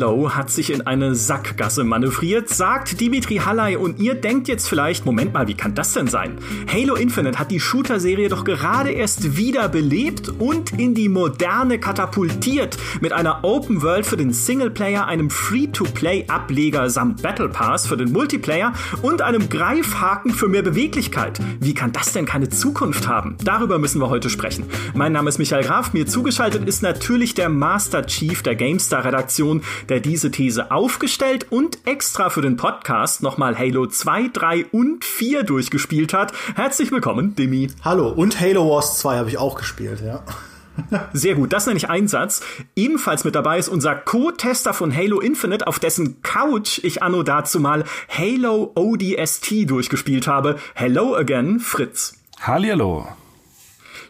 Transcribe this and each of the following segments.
Halo hat sich in eine Sackgasse manövriert, sagt Dimitri Halley und ihr denkt jetzt vielleicht, Moment mal, wie kann das denn sein? Halo Infinite hat die Shooter-Serie doch gerade erst wieder belebt und in die Moderne katapultiert mit einer Open World für den Singleplayer, einem Free-to-Play-Ableger samt Battle Pass für den Multiplayer und einem Greifhaken für mehr Beweglichkeit. Wie kann das denn keine Zukunft haben? Darüber müssen wir heute sprechen. Mein Name ist Michael Graf, mir zugeschaltet ist natürlich der Master Chief der GameStar-Redaktion, der diese These aufgestellt und extra für den Podcast nochmal Halo 2, 3 und 4 durchgespielt hat. Herzlich willkommen, Demi. Hallo, und Halo Wars 2 habe ich auch gespielt, ja. Sehr gut, das nenne ich Einsatz. Ebenfalls mit dabei ist unser Co-Tester von Halo Infinite, auf dessen Couch ich anno dazu mal Halo ODST durchgespielt habe. Hello again, Fritz. Hallihallo.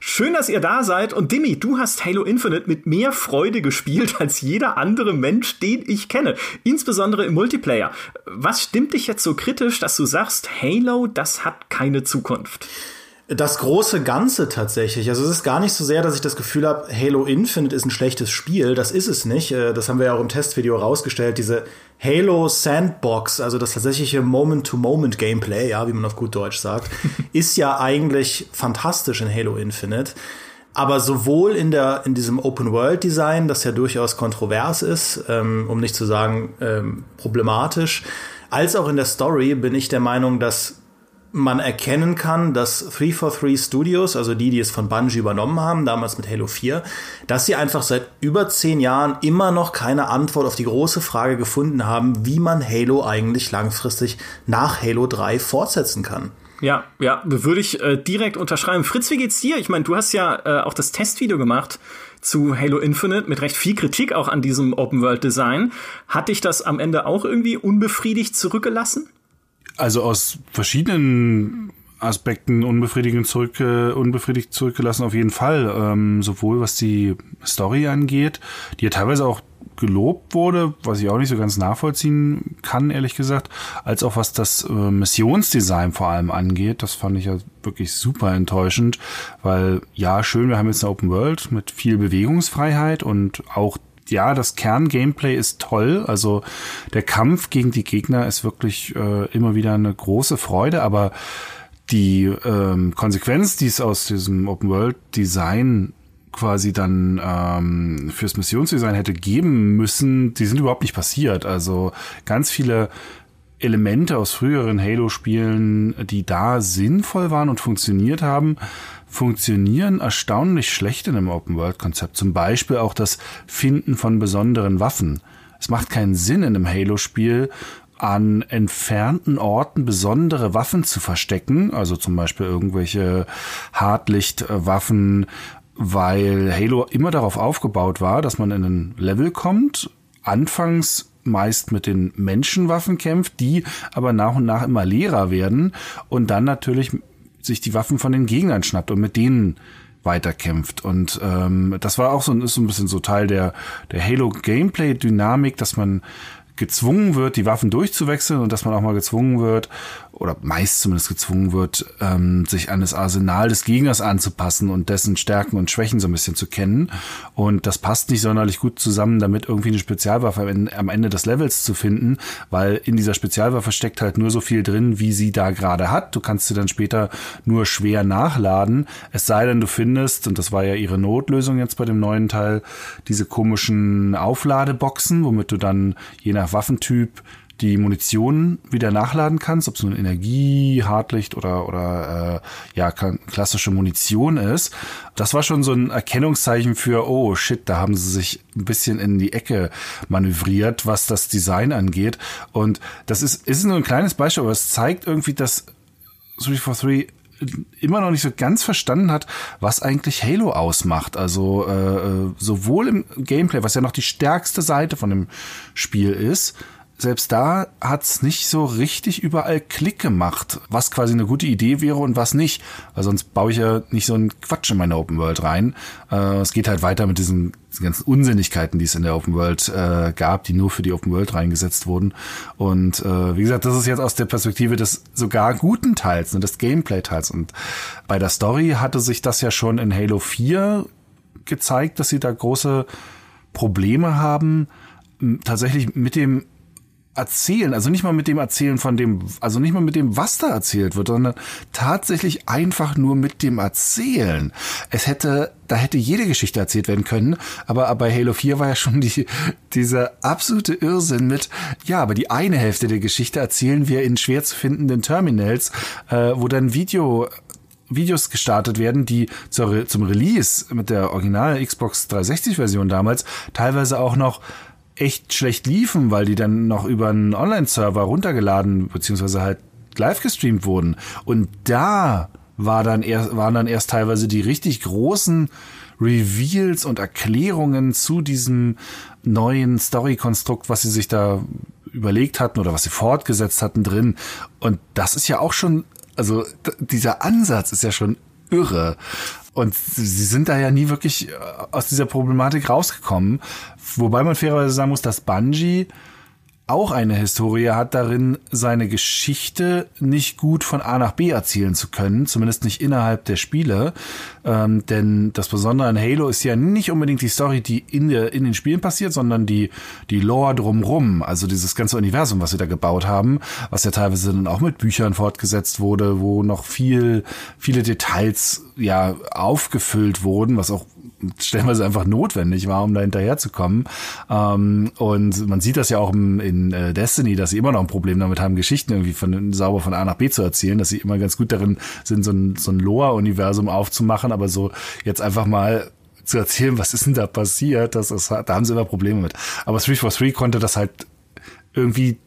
Schön, dass ihr da seid. Und Dimi, du hast Halo Infinite mit mehr Freude gespielt als jeder andere Mensch, den ich kenne. Insbesondere im Multiplayer. Was stimmt dich jetzt so kritisch, dass du sagst, Halo, das hat keine Zukunft? Das große Ganze tatsächlich. Also es ist gar nicht so sehr, dass ich das Gefühl habe, Halo Infinite ist ein schlechtes Spiel. Das ist es nicht. Äh, das haben wir ja auch im Testvideo rausgestellt. Diese Halo Sandbox, also das tatsächliche Moment-to-Moment-Gameplay, ja, wie man auf gut Deutsch sagt, ist ja eigentlich fantastisch in Halo Infinite. Aber sowohl in der in diesem Open World Design, das ja durchaus kontrovers ist, ähm, um nicht zu sagen ähm, problematisch, als auch in der Story bin ich der Meinung, dass man erkennen kann, dass 343 Studios, also die, die es von Bungie übernommen haben, damals mit Halo 4, dass sie einfach seit über zehn Jahren immer noch keine Antwort auf die große Frage gefunden haben, wie man Halo eigentlich langfristig nach Halo 3 fortsetzen kann. Ja, ja, würde ich äh, direkt unterschreiben. Fritz, wie geht's dir? Ich meine, du hast ja äh, auch das Testvideo gemacht zu Halo Infinite mit recht viel Kritik auch an diesem Open World Design. Hat dich das am Ende auch irgendwie unbefriedigt zurückgelassen? Also aus verschiedenen Aspekten unbefriedigend zurück, äh, unbefriedigt zurückgelassen auf jeden Fall. Ähm, sowohl was die Story angeht, die ja teilweise auch gelobt wurde, was ich auch nicht so ganz nachvollziehen kann, ehrlich gesagt, als auch was das äh, Missionsdesign vor allem angeht. Das fand ich ja wirklich super enttäuschend, weil ja, schön, wir haben jetzt eine Open World mit viel Bewegungsfreiheit und auch ja, das Kern-Gameplay ist toll. Also der Kampf gegen die Gegner ist wirklich äh, immer wieder eine große Freude, aber die ähm, Konsequenz, die es aus diesem Open-World-Design quasi dann ähm, fürs Missionsdesign hätte geben müssen, die sind überhaupt nicht passiert. Also ganz viele Elemente aus früheren Halo-Spielen, die da sinnvoll waren und funktioniert haben, funktionieren erstaunlich schlecht in einem Open-World-Konzept. Zum Beispiel auch das Finden von besonderen Waffen. Es macht keinen Sinn in einem Halo-Spiel, an entfernten Orten besondere Waffen zu verstecken, also zum Beispiel irgendwelche Hartlichtwaffen, weil Halo immer darauf aufgebaut war, dass man in ein Level kommt, anfangs meist mit den Menschenwaffen kämpft, die aber nach und nach immer leerer werden und dann natürlich sich die Waffen von den Gegnern schnappt und mit denen weiterkämpft. Und ähm, das war auch so, ist so ein bisschen so Teil der, der Halo-Gameplay-Dynamik, dass man gezwungen wird, die Waffen durchzuwechseln und dass man auch mal gezwungen wird, oder meist zumindest gezwungen wird, ähm, sich an das Arsenal des Gegners anzupassen und dessen Stärken und Schwächen so ein bisschen zu kennen. Und das passt nicht sonderlich gut zusammen, damit irgendwie eine Spezialwaffe am Ende des Levels zu finden, weil in dieser Spezialwaffe steckt halt nur so viel drin, wie sie da gerade hat. Du kannst sie dann später nur schwer nachladen. Es sei denn, du findest, und das war ja ihre Notlösung jetzt bei dem neuen Teil, diese komischen Aufladeboxen, womit du dann je nach Waffentyp die Munition wieder nachladen kannst, ob es nun Energie, Hartlicht oder oder äh, ja klassische Munition ist. Das war schon so ein Erkennungszeichen für oh shit, da haben sie sich ein bisschen in die Ecke manövriert, was das Design angeht. Und das ist ist nur ein kleines Beispiel, aber es zeigt irgendwie, dass 343 immer noch nicht so ganz verstanden hat, was eigentlich Halo ausmacht. Also äh, äh sowohl im Gameplay, was ja noch die stärkste Seite von dem Spiel ist, selbst da hat's nicht so richtig überall Klick gemacht, was quasi eine gute Idee wäre und was nicht. Weil sonst baue ich ja nicht so einen Quatsch in meine Open World rein. Äh, es geht halt weiter mit diesen, diesen, ganzen Unsinnigkeiten, die es in der Open World äh, gab, die nur für die Open World reingesetzt wurden. Und äh, wie gesagt, das ist jetzt aus der Perspektive des sogar guten Teils, ne, des Gameplay-Teils. Und bei der Story hatte sich das ja schon in Halo 4 gezeigt, dass sie da große Probleme haben tatsächlich mit dem Erzählen, also nicht mal mit dem Erzählen von dem, also nicht mal mit dem, was da erzählt wird, sondern tatsächlich einfach nur mit dem Erzählen. Es hätte, da hätte jede Geschichte erzählt werden können, aber bei Halo 4 war ja schon die, dieser absolute Irrsinn mit, ja, aber die eine Hälfte der Geschichte erzählen wir in schwer zu findenden Terminals, äh, wo dann Video Videos gestartet werden, die zur, zum Release mit der original Xbox 360 Version damals teilweise auch noch echt schlecht liefen, weil die dann noch über einen Online-Server runtergeladen beziehungsweise halt live gestreamt wurden. Und da war dann erst, waren dann erst teilweise die richtig großen Reveals und Erklärungen zu diesem neuen Story-Konstrukt, was sie sich da überlegt hatten oder was sie fortgesetzt hatten drin. Und das ist ja auch schon, also dieser Ansatz ist ja schon irre. Und sie sind da ja nie wirklich äh, aus dieser Problematik rausgekommen. Wobei man fairerweise sagen muss, dass Bungie auch eine Historie hat darin, seine Geschichte nicht gut von A nach B erzählen zu können, zumindest nicht innerhalb der Spiele. Ähm, denn das Besondere an Halo ist ja nicht unbedingt die Story, die in, der, in den Spielen passiert, sondern die, die Lore drumrum, also dieses ganze Universum, was sie da gebaut haben, was ja teilweise dann auch mit Büchern fortgesetzt wurde, wo noch viel, viele Details ja aufgefüllt wurden, was auch stellenweise einfach notwendig war, um da hinterherzukommen. Ähm, und man sieht das ja auch in, äh, Destiny, dass sie immer noch ein Problem damit haben, Geschichten irgendwie von, sauber von A nach B zu erzählen, dass sie immer ganz gut darin sind, so ein, so ein Lore-Universum aufzumachen, aber so jetzt einfach mal zu erzählen, was ist denn da passiert, das ist, da haben sie immer Probleme mit. Aber 343 konnte das halt irgendwie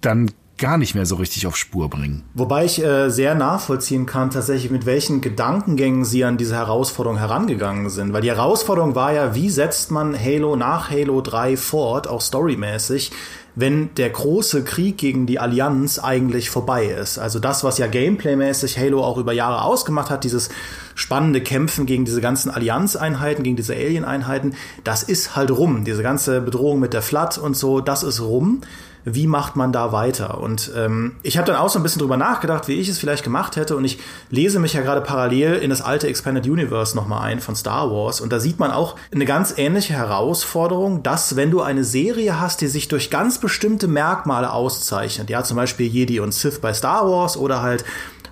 dann gar nicht mehr so richtig auf Spur bringen. Wobei ich äh, sehr nachvollziehen kann, tatsächlich mit welchen Gedankengängen sie an diese Herausforderung herangegangen sind. Weil die Herausforderung war ja, wie setzt man Halo nach Halo 3 fort, auch storymäßig, wenn der große Krieg gegen die Allianz eigentlich vorbei ist. Also das, was ja gameplaymäßig Halo auch über Jahre ausgemacht hat, dieses spannende Kämpfen gegen diese ganzen Allianzeinheiten, gegen diese Alien-Einheiten, das ist halt rum. Diese ganze Bedrohung mit der Flat und so, das ist rum wie macht man da weiter? Und ähm, ich habe dann auch so ein bisschen drüber nachgedacht, wie ich es vielleicht gemacht hätte. Und ich lese mich ja gerade parallel in das alte Expanded Universe nochmal ein von Star Wars. Und da sieht man auch eine ganz ähnliche Herausforderung, dass wenn du eine Serie hast, die sich durch ganz bestimmte Merkmale auszeichnet, ja, zum Beispiel Jedi und Sith bei Star Wars oder halt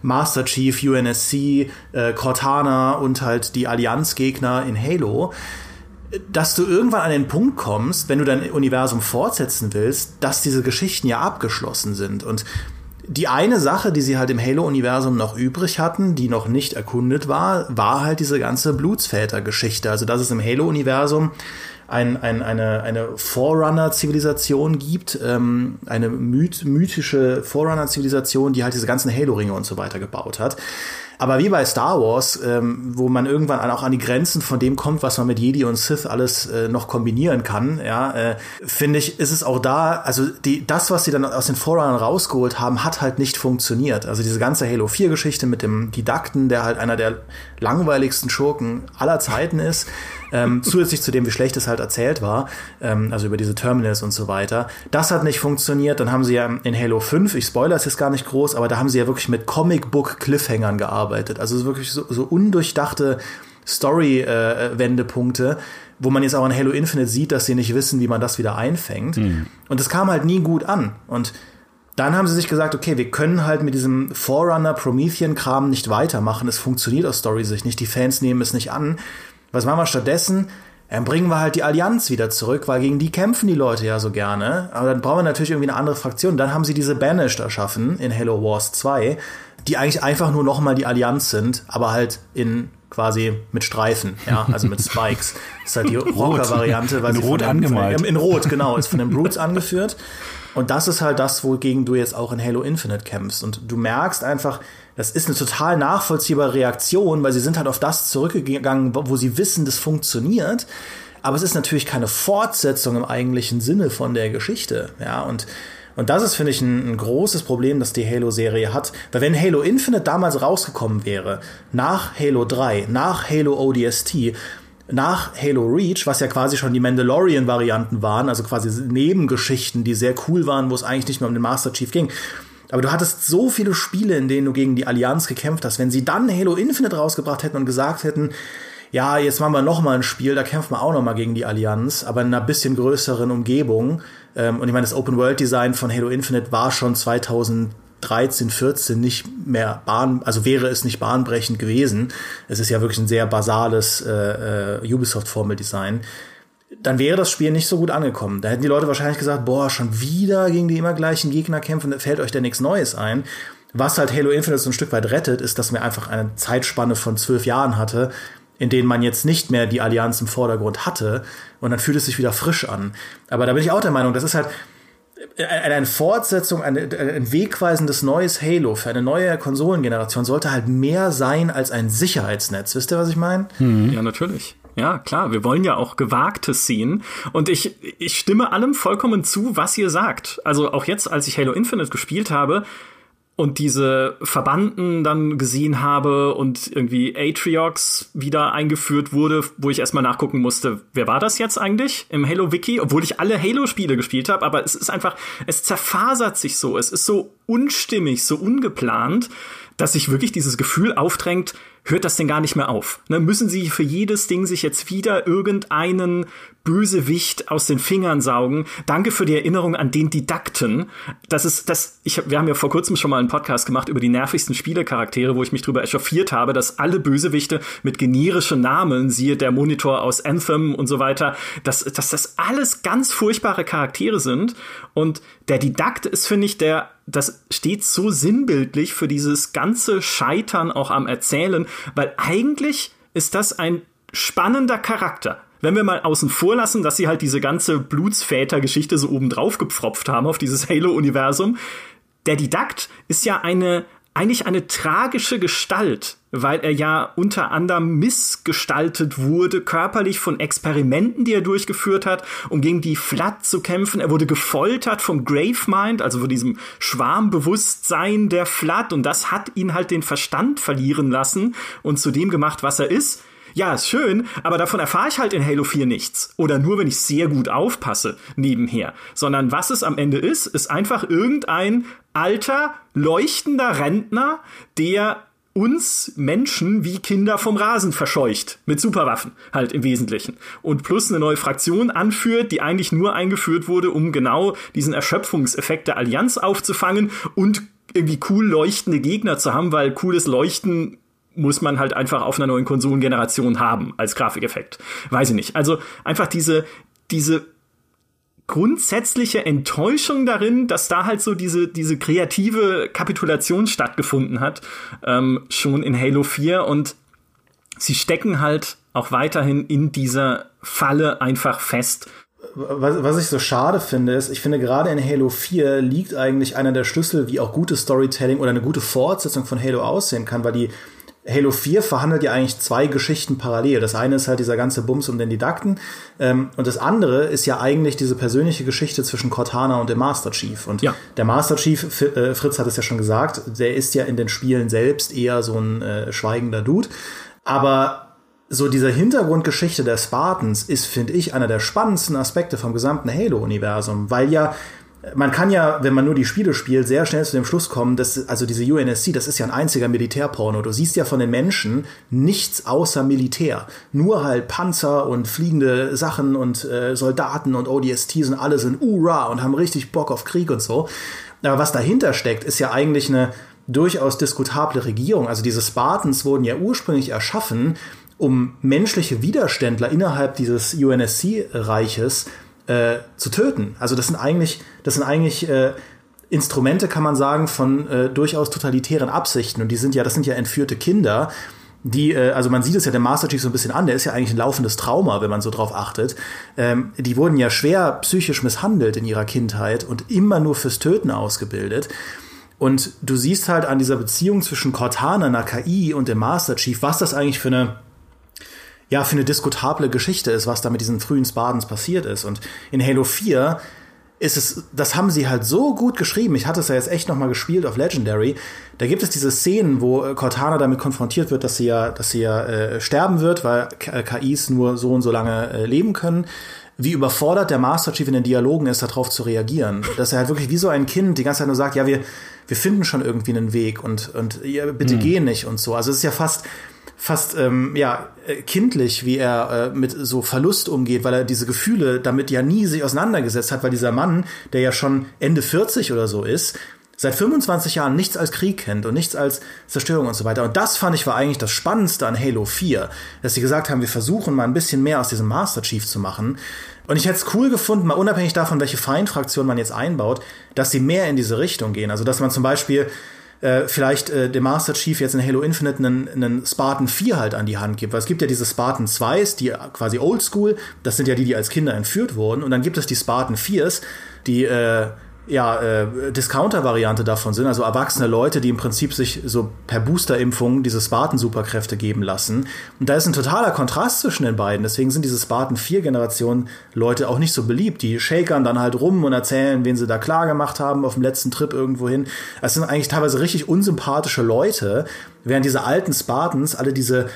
Master Chief, UNSC, äh, Cortana und halt die Allianzgegner in Halo, dass du irgendwann an den Punkt kommst, wenn du dein Universum fortsetzen willst, dass diese Geschichten ja abgeschlossen sind. Und die eine Sache, die sie halt im Halo-Universum noch übrig hatten, die noch nicht erkundet war, war halt diese ganze Blutsväter-Geschichte. Also, dass es im Halo-Universum ein, ein, eine, eine Forerunner-Zivilisation gibt, ähm, eine myth mythische Forerunner-Zivilisation, die halt diese ganzen Halo-Ringe und so weiter gebaut hat. Aber wie bei Star Wars, ähm, wo man irgendwann auch an die Grenzen von dem kommt, was man mit Jedi und Sith alles äh, noch kombinieren kann, ja, äh, finde ich, ist es auch da, also die, das, was sie dann aus den Forerunnern rausgeholt haben, hat halt nicht funktioniert. Also diese ganze Halo 4 Geschichte mit dem Didakten, der halt einer der langweiligsten Schurken aller Zeiten ist, ähm, zusätzlich zu dem, wie schlecht es halt erzählt war, ähm, also über diese Terminals und so weiter. Das hat nicht funktioniert. Dann haben sie ja in Halo 5, ich spoilere es jetzt gar nicht groß, aber da haben sie ja wirklich mit Comic-Book-Cliffhangern gearbeitet. Also wirklich so, so undurchdachte Story-Wendepunkte. Äh, wo man jetzt auch in Halo Infinite sieht, dass sie nicht wissen, wie man das wieder einfängt. Mhm. Und das kam halt nie gut an. Und dann haben sie sich gesagt, okay, wir können halt mit diesem Forerunner Promethean-Kram nicht weitermachen. Es funktioniert aus Story-Sicht nicht. Die Fans nehmen es nicht an. Was machen wir stattdessen? Dann bringen wir halt die Allianz wieder zurück, weil gegen die kämpfen die Leute ja so gerne. Aber dann brauchen wir natürlich irgendwie eine andere Fraktion. Dann haben sie diese Banished erschaffen in Halo Wars 2, die eigentlich einfach nur nochmal die Allianz sind, aber halt in quasi mit Streifen, ja, also mit Spikes. Das ist halt die Rocker-Variante, weil in sie rot dem, angemalt. Von, in Rot, genau, ist von den Brutes angeführt. Und das ist halt das, wogegen du jetzt auch in Halo Infinite kämpfst. Und du merkst einfach, das ist eine total nachvollziehbare Reaktion, weil sie sind halt auf das zurückgegangen, wo sie wissen, das funktioniert. Aber es ist natürlich keine Fortsetzung im eigentlichen Sinne von der Geschichte. Ja, und und das ist, finde ich, ein, ein, großes Problem, das die Halo-Serie hat. Weil wenn Halo Infinite damals rausgekommen wäre, nach Halo 3, nach Halo ODST, nach Halo Reach, was ja quasi schon die Mandalorian-Varianten waren, also quasi Nebengeschichten, die sehr cool waren, wo es eigentlich nicht mehr um den Master Chief ging, aber du hattest so viele Spiele, in denen du gegen die Allianz gekämpft hast. Wenn sie dann Halo Infinite rausgebracht hätten und gesagt hätten, ja, jetzt machen wir noch mal ein Spiel, da kämpfen wir auch noch mal gegen die Allianz, aber in einer bisschen größeren Umgebung. Ähm, und ich meine, das Open-World-Design von Halo Infinite war schon 2013, 14 nicht mehr bahn, also wäre es nicht bahnbrechend gewesen. Es ist ja wirklich ein sehr basales äh, äh, Ubisoft-Formel-Design dann wäre das Spiel nicht so gut angekommen. Da hätten die Leute wahrscheinlich gesagt, boah, schon wieder gegen die immer gleichen Gegner kämpfen, fällt euch da nichts Neues ein. Was halt Halo Infinite so ein Stück weit rettet, ist, dass man einfach eine Zeitspanne von zwölf Jahren hatte, in denen man jetzt nicht mehr die Allianz im Vordergrund hatte und dann fühlt es sich wieder frisch an. Aber da bin ich auch der Meinung, das ist halt eine Fortsetzung, ein wegweisendes neues Halo für eine neue Konsolengeneration sollte halt mehr sein als ein Sicherheitsnetz. Wisst ihr, was ich meine? Mhm. Ja, natürlich. Ja, klar, wir wollen ja auch Gewagtes sehen. Und ich, ich stimme allem vollkommen zu, was ihr sagt. Also auch jetzt, als ich Halo Infinite gespielt habe, und diese Verbanden dann gesehen habe und irgendwie Atriox wieder eingeführt wurde, wo ich erstmal nachgucken musste, wer war das jetzt eigentlich im Halo Wiki, obwohl ich alle Halo Spiele gespielt habe, aber es ist einfach, es zerfasert sich so, es ist so unstimmig, so ungeplant, dass sich wirklich dieses Gefühl aufdrängt, hört das denn gar nicht mehr auf? Ne, müssen sie für jedes Ding sich jetzt wieder irgendeinen Bösewicht aus den Fingern saugen? Danke für die Erinnerung an den Didakten. Das ist, das, ich, wir haben ja vor kurzem schon mal einen Podcast gemacht über die nervigsten Spielecharaktere, wo ich mich drüber echauffiert habe, dass alle Bösewichte mit generischen Namen, siehe der Monitor aus Anthem und so weiter, dass, dass das alles ganz furchtbare Charaktere sind. Und der Didakt ist, finde ich, der das steht so sinnbildlich für dieses ganze Scheitern auch am Erzählen, weil eigentlich ist das ein spannender Charakter. Wenn wir mal außen vor lassen, dass sie halt diese ganze Blutsväter-Geschichte so oben drauf gepfropft haben auf dieses Halo-Universum, der Didakt ist ja eine eigentlich eine tragische Gestalt, weil er ja unter anderem missgestaltet wurde, körperlich von Experimenten, die er durchgeführt hat, um gegen die Flat zu kämpfen. Er wurde gefoltert vom Gravemind, also von diesem Schwarmbewusstsein der Flat, und das hat ihn halt den Verstand verlieren lassen und zu dem gemacht, was er ist. Ja, ist schön, aber davon erfahre ich halt in Halo 4 nichts. Oder nur, wenn ich sehr gut aufpasse nebenher. Sondern was es am Ende ist, ist einfach irgendein alter, leuchtender Rentner, der uns Menschen wie Kinder vom Rasen verscheucht. Mit Superwaffen halt im Wesentlichen. Und plus eine neue Fraktion anführt, die eigentlich nur eingeführt wurde, um genau diesen Erschöpfungseffekt der Allianz aufzufangen und irgendwie cool leuchtende Gegner zu haben, weil cooles Leuchten muss man halt einfach auf einer neuen Konsolengeneration haben als Grafikeffekt. Weiß ich nicht. Also einfach diese, diese grundsätzliche Enttäuschung darin, dass da halt so diese, diese kreative Kapitulation stattgefunden hat, ähm, schon in Halo 4 und sie stecken halt auch weiterhin in dieser Falle einfach fest. Was, was ich so schade finde, ist, ich finde gerade in Halo 4 liegt eigentlich einer der Schlüssel, wie auch gutes Storytelling oder eine gute Fortsetzung von Halo aussehen kann, weil die Halo 4 verhandelt ja eigentlich zwei Geschichten parallel. Das eine ist halt dieser ganze Bums um den Didakten ähm, und das andere ist ja eigentlich diese persönliche Geschichte zwischen Cortana und dem Master Chief. Und ja. der Master Chief, äh, Fritz hat es ja schon gesagt, der ist ja in den Spielen selbst eher so ein äh, schweigender Dude. Aber so diese Hintergrundgeschichte der Spartans ist, finde ich, einer der spannendsten Aspekte vom gesamten Halo-Universum, weil ja man kann ja, wenn man nur die Spiele spielt, sehr schnell zu dem Schluss kommen, dass also diese UNSC, das ist ja ein einziger Militärporno. Du siehst ja von den Menschen nichts außer Militär. Nur halt Panzer und fliegende Sachen und äh, Soldaten und ODSTs und alle sind Ura und haben richtig Bock auf Krieg und so. Aber was dahinter steckt, ist ja eigentlich eine durchaus diskutable Regierung. Also diese Spartans wurden ja ursprünglich erschaffen, um menschliche Widerständler innerhalb dieses UNSC-Reiches äh, zu töten. Also das sind eigentlich, das sind eigentlich äh, Instrumente, kann man sagen, von äh, durchaus totalitären Absichten. Und die sind ja, das sind ja entführte Kinder, die, äh, also man sieht es ja dem Master Chief so ein bisschen an, der ist ja eigentlich ein laufendes Trauma, wenn man so drauf achtet. Ähm, die wurden ja schwer psychisch misshandelt in ihrer Kindheit und immer nur fürs Töten ausgebildet. Und du siehst halt an dieser Beziehung zwischen Cortana, einer KI und dem Master Chief, was das eigentlich für eine ja, für eine diskutable Geschichte ist, was da mit diesen frühen Spartans passiert ist. Und in Halo 4 ist es, das haben sie halt so gut geschrieben. Ich hatte es ja jetzt echt noch mal gespielt auf Legendary. Da gibt es diese Szenen, wo äh, Cortana damit konfrontiert wird, dass sie ja, dass sie ja äh, sterben wird, weil KIs nur so und so lange äh, leben können. Wie überfordert der Master Chief in den Dialogen ist, darauf zu reagieren. Dass er halt wirklich wie so ein Kind die ganze Zeit nur sagt, ja, wir, wir finden schon irgendwie einen Weg und, und ja, bitte mhm. geh nicht und so. Also es ist ja fast, fast ähm, ja äh, kindlich, wie er äh, mit so Verlust umgeht, weil er diese Gefühle damit ja nie sich auseinandergesetzt hat, weil dieser Mann, der ja schon Ende 40 oder so ist, seit 25 Jahren nichts als Krieg kennt und nichts als Zerstörung und so weiter. Und das fand ich war eigentlich das Spannendste an Halo 4, dass sie gesagt haben, wir versuchen mal ein bisschen mehr aus diesem Master Chief zu machen. Und ich hätte es cool gefunden, mal unabhängig davon, welche Feindfraktion man jetzt einbaut, dass sie mehr in diese Richtung gehen. Also dass man zum Beispiel äh, vielleicht äh, dem Master Chief jetzt in Halo Infinite einen, einen Spartan 4 halt an die Hand gibt. Weil es gibt ja diese Spartan 2s, die quasi oldschool, das sind ja die, die als Kinder entführt wurden. Und dann gibt es die Spartan 4s, die äh, ja, äh, Discounter-Variante davon sind, also erwachsene Leute, die im Prinzip sich so per Booster-Impfung diese Spartan-Superkräfte geben lassen. Und da ist ein totaler Kontrast zwischen den beiden. Deswegen sind diese Spartan-4-Generation-Leute auch nicht so beliebt. Die shakern dann halt rum und erzählen, wen sie da klar gemacht haben auf dem letzten Trip irgendwo hin. Es sind eigentlich teilweise richtig unsympathische Leute, während diese alten Spartans alle diese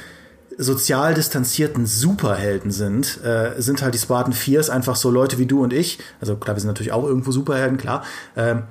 sozial distanzierten Superhelden sind, äh, sind halt die Spartan 4s einfach so Leute wie du und ich. Also klar, wir sind natürlich auch irgendwo Superhelden, klar. Ähm,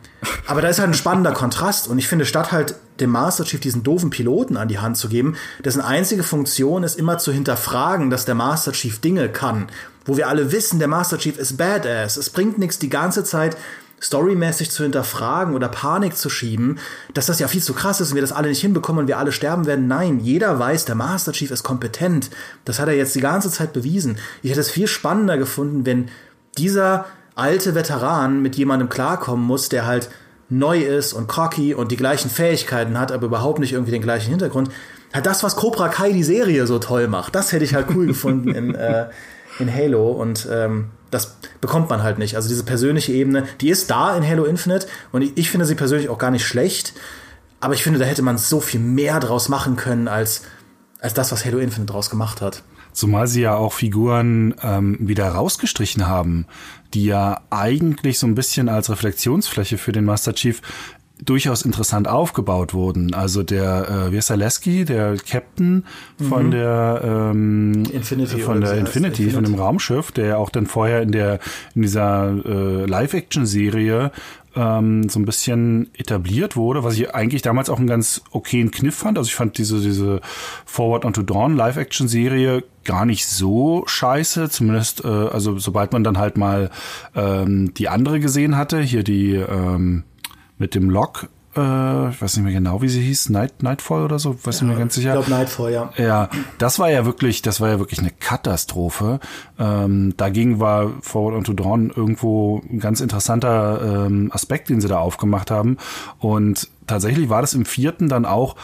aber da ist halt ein spannender Kontrast. Und ich finde, statt halt dem Master Chief diesen doofen Piloten an die Hand zu geben, dessen einzige Funktion ist immer zu hinterfragen, dass der Master Chief Dinge kann. Wo wir alle wissen, der Master Chief ist badass. Es bringt nichts die ganze Zeit storymäßig zu hinterfragen oder Panik zu schieben, dass das ja viel zu krass ist und wir das alle nicht hinbekommen und wir alle sterben werden. Nein, jeder weiß, der Master Chief ist kompetent. Das hat er jetzt die ganze Zeit bewiesen. Ich hätte es viel spannender gefunden, wenn dieser alte Veteran mit jemandem klarkommen muss, der halt neu ist und cocky und die gleichen Fähigkeiten hat, aber überhaupt nicht irgendwie den gleichen Hintergrund. Halt das, was Cobra Kai die Serie so toll macht, das hätte ich halt cool gefunden in, äh, in Halo und ähm, das bekommt man halt nicht. Also diese persönliche Ebene, die ist da in Halo Infinite und ich, ich finde sie persönlich auch gar nicht schlecht, aber ich finde, da hätte man so viel mehr draus machen können als, als das, was Halo Infinite draus gemacht hat. Zumal sie ja auch Figuren ähm, wieder rausgestrichen haben, die ja eigentlich so ein bisschen als Reflexionsfläche für den Master Chief durchaus interessant aufgebaut wurden. Also der, äh, wie ist der Lesky, der Captain von mhm. der ähm, Infinity von der Infinity, Infinity, von dem Raumschiff, der auch dann vorher in der in dieser äh, Live-Action-Serie ähm, so ein bisschen etabliert wurde, was ich eigentlich damals auch einen ganz okayen Kniff fand. Also ich fand diese diese Forward Onto Dawn Live-Action-Serie gar nicht so scheiße, zumindest äh, also sobald man dann halt mal ähm, die andere gesehen hatte, hier die ähm, mit dem Log, äh, ich weiß nicht mehr genau, wie sie hieß, Night, Nightfall oder so, weiß ja, nicht mehr ganz sicher. Ich glaube Nightfall, ja. Ja, das war ja wirklich, das war ja wirklich eine Katastrophe. Ähm, dagegen war Forward Onto Dawn irgendwo ein ganz interessanter ähm, Aspekt, den sie da aufgemacht haben. Und tatsächlich war das im vierten dann auch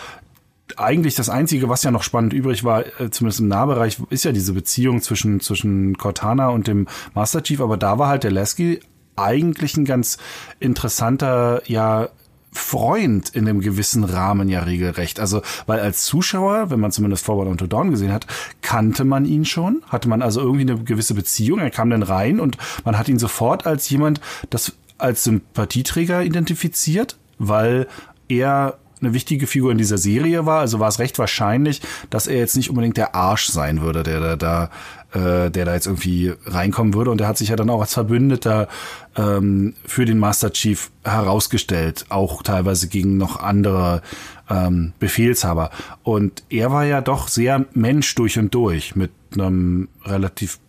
eigentlich das Einzige, was ja noch spannend übrig war, äh, zumindest im Nahbereich, ist ja diese Beziehung zwischen, zwischen Cortana und dem Master Chief, aber da war halt der Lasky eigentlich ein ganz interessanter, ja, Freund in einem gewissen Rahmen ja regelrecht. Also, weil als Zuschauer, wenn man zumindest Forward Unto Dawn gesehen hat, kannte man ihn schon, hatte man also irgendwie eine gewisse Beziehung. Er kam dann rein und man hat ihn sofort als jemand, das als Sympathieträger identifiziert, weil er eine wichtige Figur in dieser Serie war. Also war es recht wahrscheinlich, dass er jetzt nicht unbedingt der Arsch sein würde, der da, da äh, der da jetzt irgendwie reinkommen würde. Und er hat sich ja dann auch als Verbündeter ähm, für den Master Chief herausgestellt, auch teilweise gegen noch andere ähm, Befehlshaber. Und er war ja doch sehr Mensch durch und durch mit einem relativ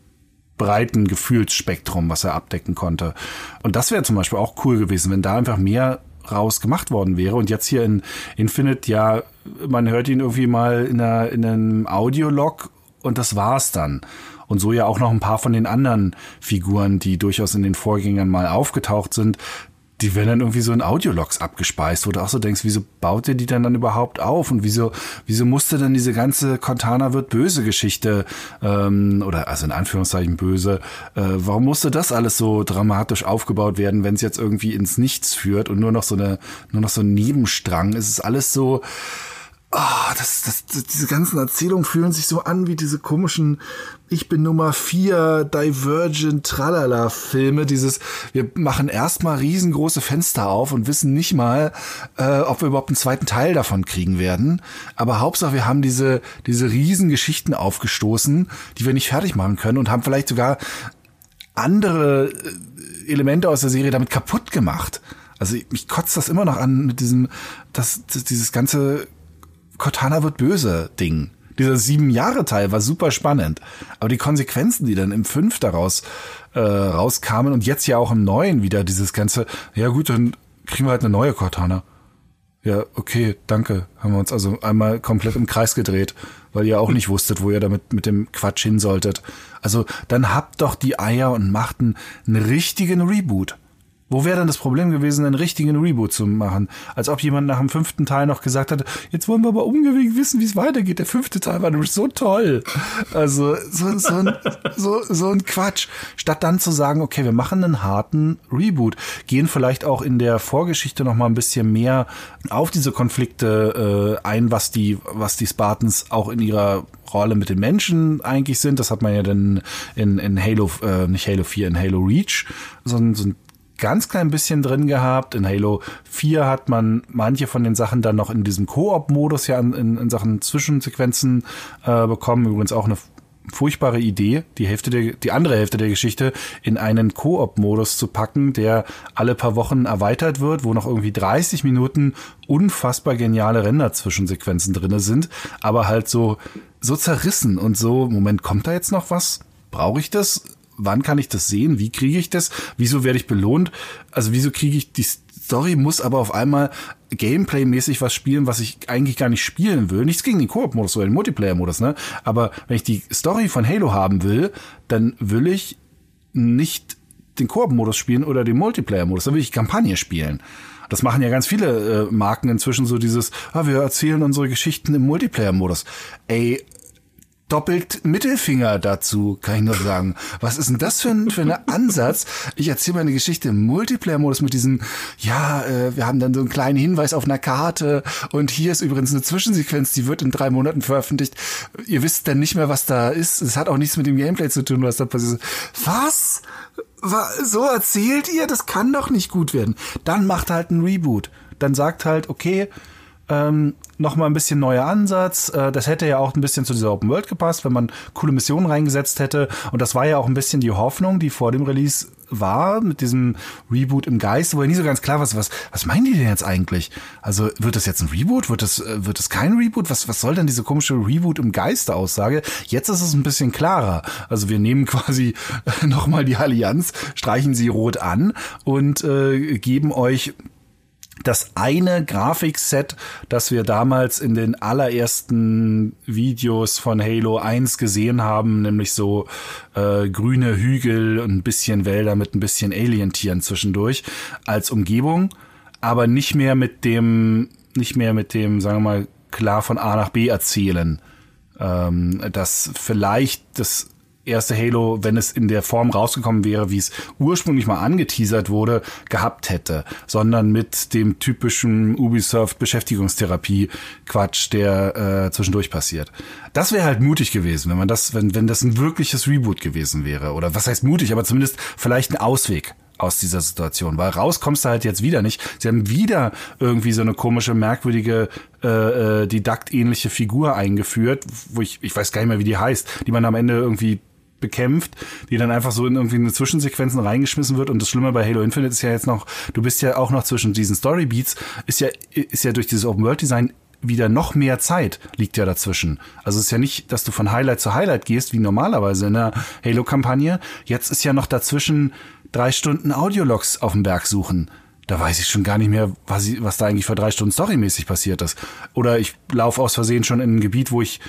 breiten Gefühlsspektrum, was er abdecken konnte. Und das wäre zum Beispiel auch cool gewesen, wenn da einfach mehr raus gemacht worden wäre. Und jetzt hier in Infinite, ja, man hört ihn irgendwie mal in, einer, in einem Audiolog und das war's dann. Und so ja auch noch ein paar von den anderen Figuren, die durchaus in den Vorgängern mal aufgetaucht sind, die werden dann irgendwie so in Audiologs abgespeist, wo du auch so denkst, wieso baut ihr die dann dann überhaupt auf? Und wieso, wieso musste denn diese ganze Cortana wird böse Geschichte ähm, oder also in Anführungszeichen böse, äh, warum musste das alles so dramatisch aufgebaut werden, wenn es jetzt irgendwie ins Nichts führt und nur noch so eine nur noch so ein Nebenstrang, es ist alles so oh, das, das, das, diese ganzen Erzählungen fühlen sich so an wie diese komischen Ich bin Nummer vier Divergent Tralala Filme. Dieses, wir machen erstmal riesengroße Fenster auf und wissen nicht mal, äh, ob wir überhaupt einen zweiten Teil davon kriegen werden. Aber Hauptsache, wir haben diese, diese riesen Geschichten aufgestoßen, die wir nicht fertig machen können und haben vielleicht sogar andere äh, Elemente aus der Serie damit kaputt gemacht. Also ich, mich kotzt das immer noch an mit diesem, das, das dieses ganze Cortana wird böse Ding. Dieser sieben Jahre Teil war super spannend. Aber die Konsequenzen, die dann im fünf daraus äh, rauskamen und jetzt ja auch im neuen wieder dieses ganze, ja gut, dann kriegen wir halt eine neue Cortana. Ja, okay, danke. Haben wir uns also einmal komplett im Kreis gedreht, weil ihr auch nicht wusstet, wo ihr damit mit dem Quatsch hin solltet. Also dann habt doch die Eier und macht einen, einen richtigen Reboot. Wo wäre dann das Problem gewesen, einen richtigen Reboot zu machen? Als ob jemand nach dem fünften Teil noch gesagt hat, jetzt wollen wir aber unbedingt wissen, wie es weitergeht. Der fünfte Teil war nämlich so toll. Also so, so, ein, so, so ein Quatsch. Statt dann zu sagen, okay, wir machen einen harten Reboot, gehen vielleicht auch in der Vorgeschichte noch mal ein bisschen mehr auf diese Konflikte äh, ein, was die, was die Spartans auch in ihrer Rolle mit den Menschen eigentlich sind. Das hat man ja dann in, in Halo, äh, nicht Halo 4, in Halo Reach, so ein, so ein ganz klein bisschen drin gehabt. In Halo 4 hat man manche von den Sachen dann noch in diesem Koop-Modus ja in, in, Sachen Zwischensequenzen äh, bekommen. Übrigens auch eine furchtbare Idee, die Hälfte der, die andere Hälfte der Geschichte in einen Koop-Modus zu packen, der alle paar Wochen erweitert wird, wo noch irgendwie 30 Minuten unfassbar geniale Render-Zwischensequenzen drinne sind, aber halt so, so zerrissen und so, Moment, kommt da jetzt noch was? Brauche ich das? Wann kann ich das sehen? Wie kriege ich das? Wieso werde ich belohnt? Also wieso kriege ich die Story muss aber auf einmal Gameplay-mäßig was spielen, was ich eigentlich gar nicht spielen will. Nichts gegen den Koop-Modus oder den Multiplayer-Modus, ne? Aber wenn ich die Story von Halo haben will, dann will ich nicht den Koop-Modus spielen oder den Multiplayer-Modus, dann will ich Kampagne spielen. Das machen ja ganz viele äh, Marken inzwischen so dieses, ah, wir erzählen unsere Geschichten im Multiplayer-Modus. Ey, doppelt Mittelfinger dazu, kann ich nur sagen. Was ist denn das für ein, für ein Ansatz? Ich erzähle meine Geschichte im Multiplayer-Modus mit diesem, ja, äh, wir haben dann so einen kleinen Hinweis auf einer Karte und hier ist übrigens eine Zwischensequenz, die wird in drei Monaten veröffentlicht. Ihr wisst dann nicht mehr, was da ist. Es hat auch nichts mit dem Gameplay zu tun, was da passiert. Was? So erzählt ihr? Das kann doch nicht gut werden. Dann macht halt ein Reboot. Dann sagt halt, okay, ähm, nochmal ein bisschen neuer Ansatz. Äh, das hätte ja auch ein bisschen zu dieser Open World gepasst, wenn man coole Missionen reingesetzt hätte. Und das war ja auch ein bisschen die Hoffnung, die vor dem Release war, mit diesem Reboot im Geist, wo ja nie so ganz klar war, was, was meinen die denn jetzt eigentlich? Also wird das jetzt ein Reboot? Wird das, äh, wird das kein Reboot? Was, was soll denn diese komische Reboot im Geiste Aussage? Jetzt ist es ein bisschen klarer. Also wir nehmen quasi nochmal die Allianz, streichen sie rot an und äh, geben euch das eine Grafikset, das wir damals in den allerersten Videos von Halo 1 gesehen haben, nämlich so äh, grüne Hügel und ein bisschen Wälder mit ein bisschen Alien-Tieren zwischendurch als Umgebung, aber nicht mehr mit dem, nicht mehr mit dem, sagen wir mal, klar von A nach B erzählen. Ähm, das vielleicht das erste Halo, wenn es in der Form rausgekommen wäre, wie es ursprünglich mal angeteasert wurde, gehabt hätte, sondern mit dem typischen Ubisoft Beschäftigungstherapie Quatsch, der äh, zwischendurch passiert. Das wäre halt mutig gewesen, wenn man das, wenn wenn das ein wirkliches Reboot gewesen wäre oder was heißt mutig, aber zumindest vielleicht ein Ausweg aus dieser Situation, weil raus kommst du halt jetzt wieder nicht. Sie haben wieder irgendwie so eine komische, merkwürdige, äh, äh, didaktähnliche Figur eingeführt, wo ich, ich weiß gar nicht mehr, wie die heißt, die man am Ende irgendwie bekämpft, die dann einfach so in irgendwie eine Zwischensequenzen reingeschmissen wird. Und das Schlimme bei Halo Infinite ist ja jetzt noch, du bist ja auch noch zwischen diesen Storybeats, ist ja, ist ja durch dieses Open World Design wieder noch mehr Zeit liegt ja dazwischen. Also es ist ja nicht, dass du von Highlight zu Highlight gehst, wie normalerweise in der Halo-Kampagne. Jetzt ist ja noch dazwischen drei Stunden Audiologs auf dem Berg suchen. Da weiß ich schon gar nicht mehr, was, ich, was da eigentlich vor drei Stunden storymäßig passiert ist. Oder ich laufe aus Versehen schon in ein Gebiet, wo ich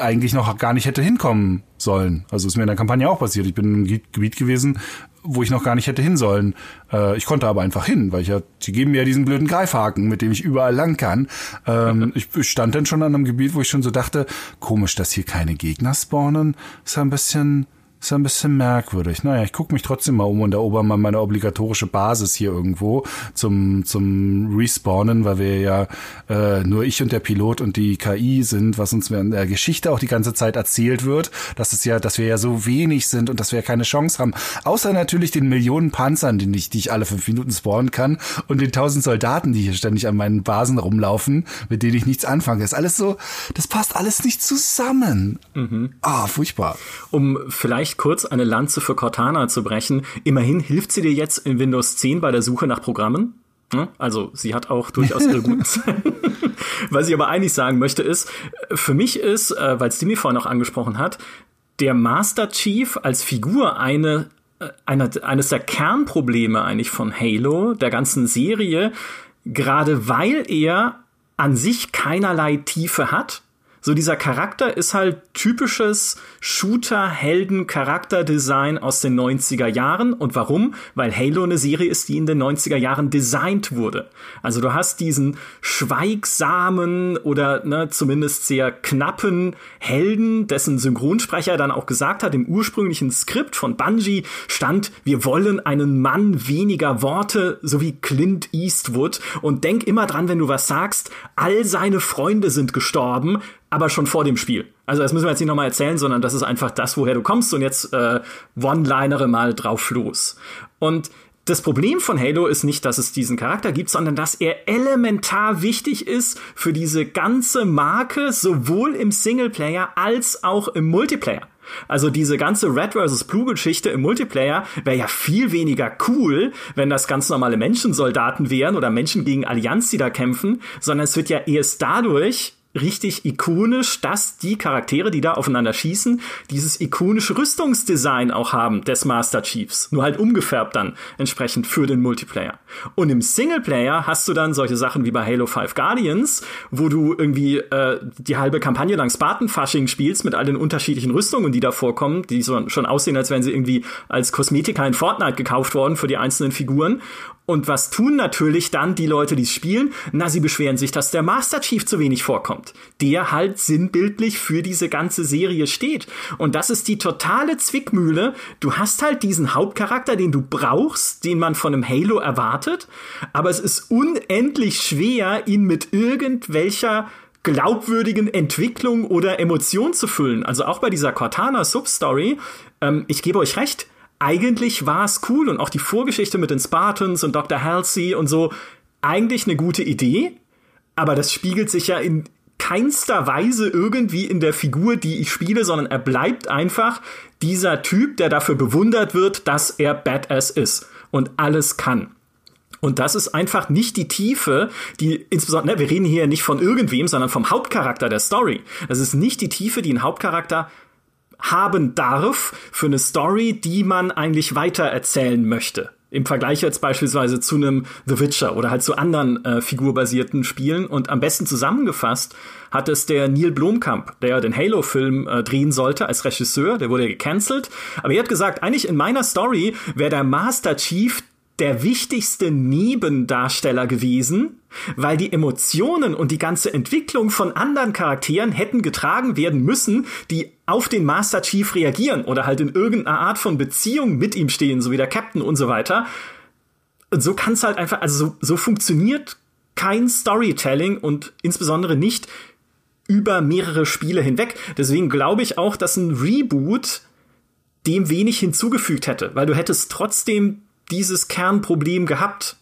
eigentlich noch gar nicht hätte hinkommen sollen. Also ist mir in der Kampagne auch passiert. Ich bin in einem Gebiet gewesen, wo ich noch gar nicht hätte hin sollen. Äh, ich konnte aber einfach hin, weil ich ja, die geben mir ja diesen blöden Greifhaken, mit dem ich überall lang kann. Ähm, ich stand dann schon an einem Gebiet, wo ich schon so dachte, komisch, dass hier keine Gegner spawnen. Ist ja ein bisschen, ist ein bisschen merkwürdig. Naja, ich gucke mich trotzdem mal um und erober mal meine obligatorische Basis hier irgendwo zum, zum Respawnen, weil wir ja äh, nur ich und der Pilot und die KI sind, was uns in der Geschichte auch die ganze Zeit erzählt wird, dass es ja, dass wir ja so wenig sind und dass wir ja keine Chance haben. Außer natürlich den Millionen Panzern, die ich, die ich alle fünf Minuten spawnen kann und den tausend Soldaten, die hier ständig an meinen Basen rumlaufen, mit denen ich nichts anfange. Das ist alles so, das passt alles nicht zusammen. Mhm. Ah, furchtbar. Um vielleicht vielleicht kurz eine Lanze für Cortana zu brechen. Immerhin hilft sie dir jetzt in Windows 10 bei der Suche nach Programmen. Also sie hat auch durchaus ihre guten Zeiten. Was ich aber eigentlich sagen möchte ist, für mich ist, äh, weil Stimi vorhin noch angesprochen hat, der Master Chief als Figur eine, äh, eine, eines der Kernprobleme eigentlich von Halo, der ganzen Serie, gerade weil er an sich keinerlei Tiefe hat so dieser Charakter ist halt typisches Shooter-Helden-Charakterdesign aus den 90er Jahren. Und warum? Weil Halo eine Serie ist, die in den 90er Jahren designt wurde. Also du hast diesen schweigsamen oder ne, zumindest sehr knappen Helden, dessen Synchronsprecher dann auch gesagt hat, im ursprünglichen Skript von Bungie stand, wir wollen einen Mann weniger Worte, so wie Clint Eastwood. Und denk immer dran, wenn du was sagst, all seine Freunde sind gestorben aber schon vor dem Spiel. Also das müssen wir jetzt nicht nochmal erzählen, sondern das ist einfach das, woher du kommst und jetzt äh, one-linere mal drauf los. Und das Problem von Halo ist nicht, dass es diesen Charakter gibt, sondern dass er elementar wichtig ist für diese ganze Marke, sowohl im Singleplayer als auch im Multiplayer. Also diese ganze Red vs. Blue Geschichte im Multiplayer wäre ja viel weniger cool, wenn das ganz normale Menschensoldaten wären oder Menschen gegen Allianz, die da kämpfen, sondern es wird ja erst dadurch richtig ikonisch, dass die Charaktere, die da aufeinander schießen, dieses ikonische Rüstungsdesign auch haben des Master Chiefs. Nur halt umgefärbt dann entsprechend für den Multiplayer. Und im Singleplayer hast du dann solche Sachen wie bei Halo 5 Guardians, wo du irgendwie äh, die halbe Kampagne lang Spartan-Fasching spielst mit all den unterschiedlichen Rüstungen, die da vorkommen, die so, schon aussehen, als wären sie irgendwie als Kosmetika in Fortnite gekauft worden für die einzelnen Figuren. Und was tun natürlich dann die Leute, die es spielen? Na, sie beschweren sich, dass der Master Chief zu wenig vorkommt. Der halt sinnbildlich für diese ganze Serie steht. Und das ist die totale Zwickmühle. Du hast halt diesen Hauptcharakter, den du brauchst, den man von einem Halo erwartet. Aber es ist unendlich schwer, ihn mit irgendwelcher glaubwürdigen Entwicklung oder Emotion zu füllen. Also auch bei dieser Cortana Substory. Ähm, ich gebe euch recht eigentlich war es cool und auch die Vorgeschichte mit den Spartans und Dr. Halsey und so, eigentlich eine gute Idee, aber das spiegelt sich ja in keinster Weise irgendwie in der Figur, die ich spiele, sondern er bleibt einfach dieser Typ, der dafür bewundert wird, dass er Badass ist und alles kann. Und das ist einfach nicht die Tiefe, die insbesondere, ne, wir reden hier nicht von irgendwem, sondern vom Hauptcharakter der Story. Das ist nicht die Tiefe, die ein Hauptcharakter haben darf für eine Story, die man eigentlich weiter erzählen möchte. Im Vergleich jetzt beispielsweise zu einem The Witcher oder halt zu anderen äh, figurbasierten Spielen. Und am besten zusammengefasst hat es der Neil Blomkamp, der den Halo-Film äh, drehen sollte als Regisseur, der wurde ja gecancelt. Aber er hat gesagt, eigentlich in meiner Story wäre der Master Chief der wichtigste Nebendarsteller gewesen, weil die Emotionen und die ganze Entwicklung von anderen Charakteren hätten getragen werden müssen, die auf den Master Chief reagieren oder halt in irgendeiner Art von Beziehung mit ihm stehen, so wie der Captain und so weiter. Und so kann es halt einfach, also so, so funktioniert kein Storytelling und insbesondere nicht über mehrere Spiele hinweg. Deswegen glaube ich auch, dass ein Reboot dem wenig hinzugefügt hätte, weil du hättest trotzdem dieses Kernproblem gehabt.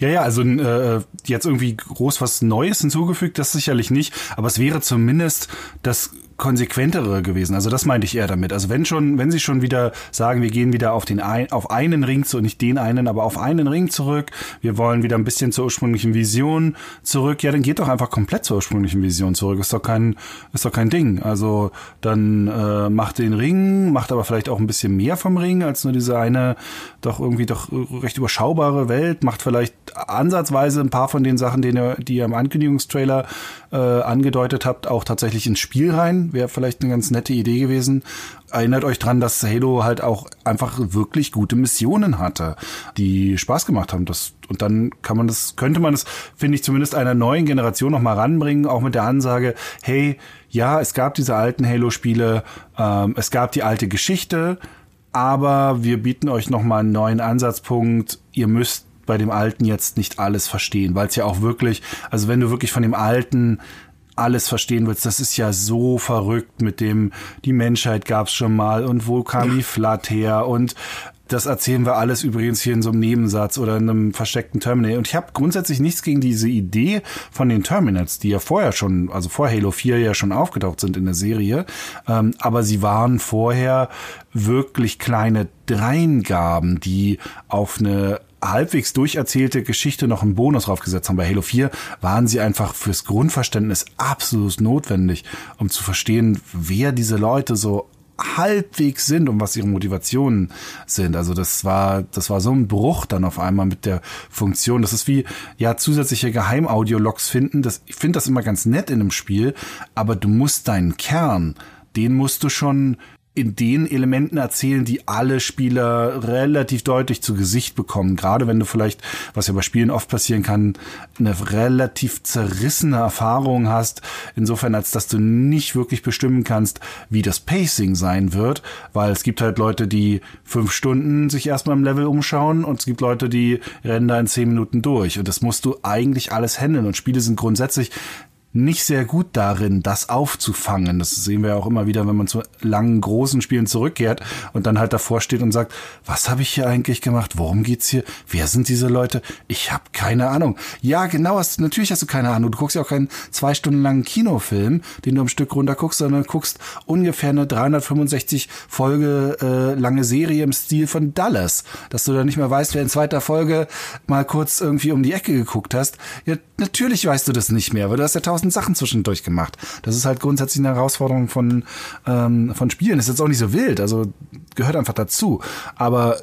Ja, ja, also äh, jetzt irgendwie groß was Neues hinzugefügt, das sicherlich nicht, aber es wäre zumindest das konsequentere gewesen. Also das meinte ich eher damit. Also wenn schon, wenn sie schon wieder sagen, wir gehen wieder auf den ein, auf einen Ring zu, nicht den einen, aber auf einen Ring zurück. Wir wollen wieder ein bisschen zur ursprünglichen Vision zurück. Ja, dann geht doch einfach komplett zur ursprünglichen Vision zurück. Ist doch kein, ist doch kein Ding. Also dann äh, macht den Ring, macht aber vielleicht auch ein bisschen mehr vom Ring als nur diese eine, doch irgendwie doch recht überschaubare Welt. Macht vielleicht ansatzweise ein paar von den Sachen, die ihr, die ihr im Ankündigungstrailer äh, angedeutet habt, auch tatsächlich ins Spiel rein wäre vielleicht eine ganz nette Idee gewesen. Erinnert euch dran, dass Halo halt auch einfach wirklich gute Missionen hatte, die Spaß gemacht haben. Das, und dann kann man das, könnte man das, finde ich, zumindest einer neuen Generation noch mal ranbringen, auch mit der Ansage, hey, ja, es gab diese alten Halo-Spiele, ähm, es gab die alte Geschichte, aber wir bieten euch noch mal einen neuen Ansatzpunkt. Ihr müsst bei dem Alten jetzt nicht alles verstehen, weil es ja auch wirklich, also wenn du wirklich von dem Alten alles verstehen willst, das ist ja so verrückt mit dem, die Menschheit gab's schon mal und wo kam die Flat her und das erzählen wir alles übrigens hier in so einem Nebensatz oder in einem versteckten Terminal. Und ich habe grundsätzlich nichts gegen diese Idee von den Terminals, die ja vorher schon, also vor Halo 4 ja schon aufgetaucht sind in der Serie. Ähm, aber sie waren vorher wirklich kleine Dreingaben, die auf eine halbwegs durcherzählte Geschichte noch einen Bonus draufgesetzt haben. Bei Halo 4 waren sie einfach fürs Grundverständnis absolut notwendig, um zu verstehen, wer diese Leute so halbwegs sind und was ihre Motivationen sind. Also das war, das war so ein Bruch dann auf einmal mit der Funktion. Das ist wie, ja, zusätzliche Geheimaudio-Logs finden. Das, ich finde das immer ganz nett in einem Spiel, aber du musst deinen Kern, den musst du schon in den Elementen erzählen, die alle Spieler relativ deutlich zu Gesicht bekommen. Gerade wenn du vielleicht, was ja bei Spielen oft passieren kann, eine relativ zerrissene Erfahrung hast. Insofern, als dass du nicht wirklich bestimmen kannst, wie das Pacing sein wird, weil es gibt halt Leute, die fünf Stunden sich erstmal im Level umschauen und es gibt Leute, die rennen da in zehn Minuten durch. Und das musst du eigentlich alles handeln. Und Spiele sind grundsätzlich nicht sehr gut darin, das aufzufangen. Das sehen wir auch immer wieder, wenn man zu langen, großen Spielen zurückkehrt und dann halt davor steht und sagt, was habe ich hier eigentlich gemacht? Worum geht's hier? Wer sind diese Leute? Ich habe keine Ahnung. Ja, genau, hast, natürlich hast du keine Ahnung. Du guckst ja auch keinen zwei Stunden langen Kinofilm, den du am Stück runter guckst, sondern guckst ungefähr eine 365 Folge äh, lange Serie im Stil von Dallas, dass du da nicht mehr weißt, wer in zweiter Folge mal kurz irgendwie um die Ecke geguckt hast. Ja, natürlich weißt du das nicht mehr, weil du hast ja tausend tausend Sachen zwischendurch gemacht. Das ist halt grundsätzlich eine Herausforderung von, ähm, von Spielen. ist jetzt auch nicht so wild, also gehört einfach dazu. Aber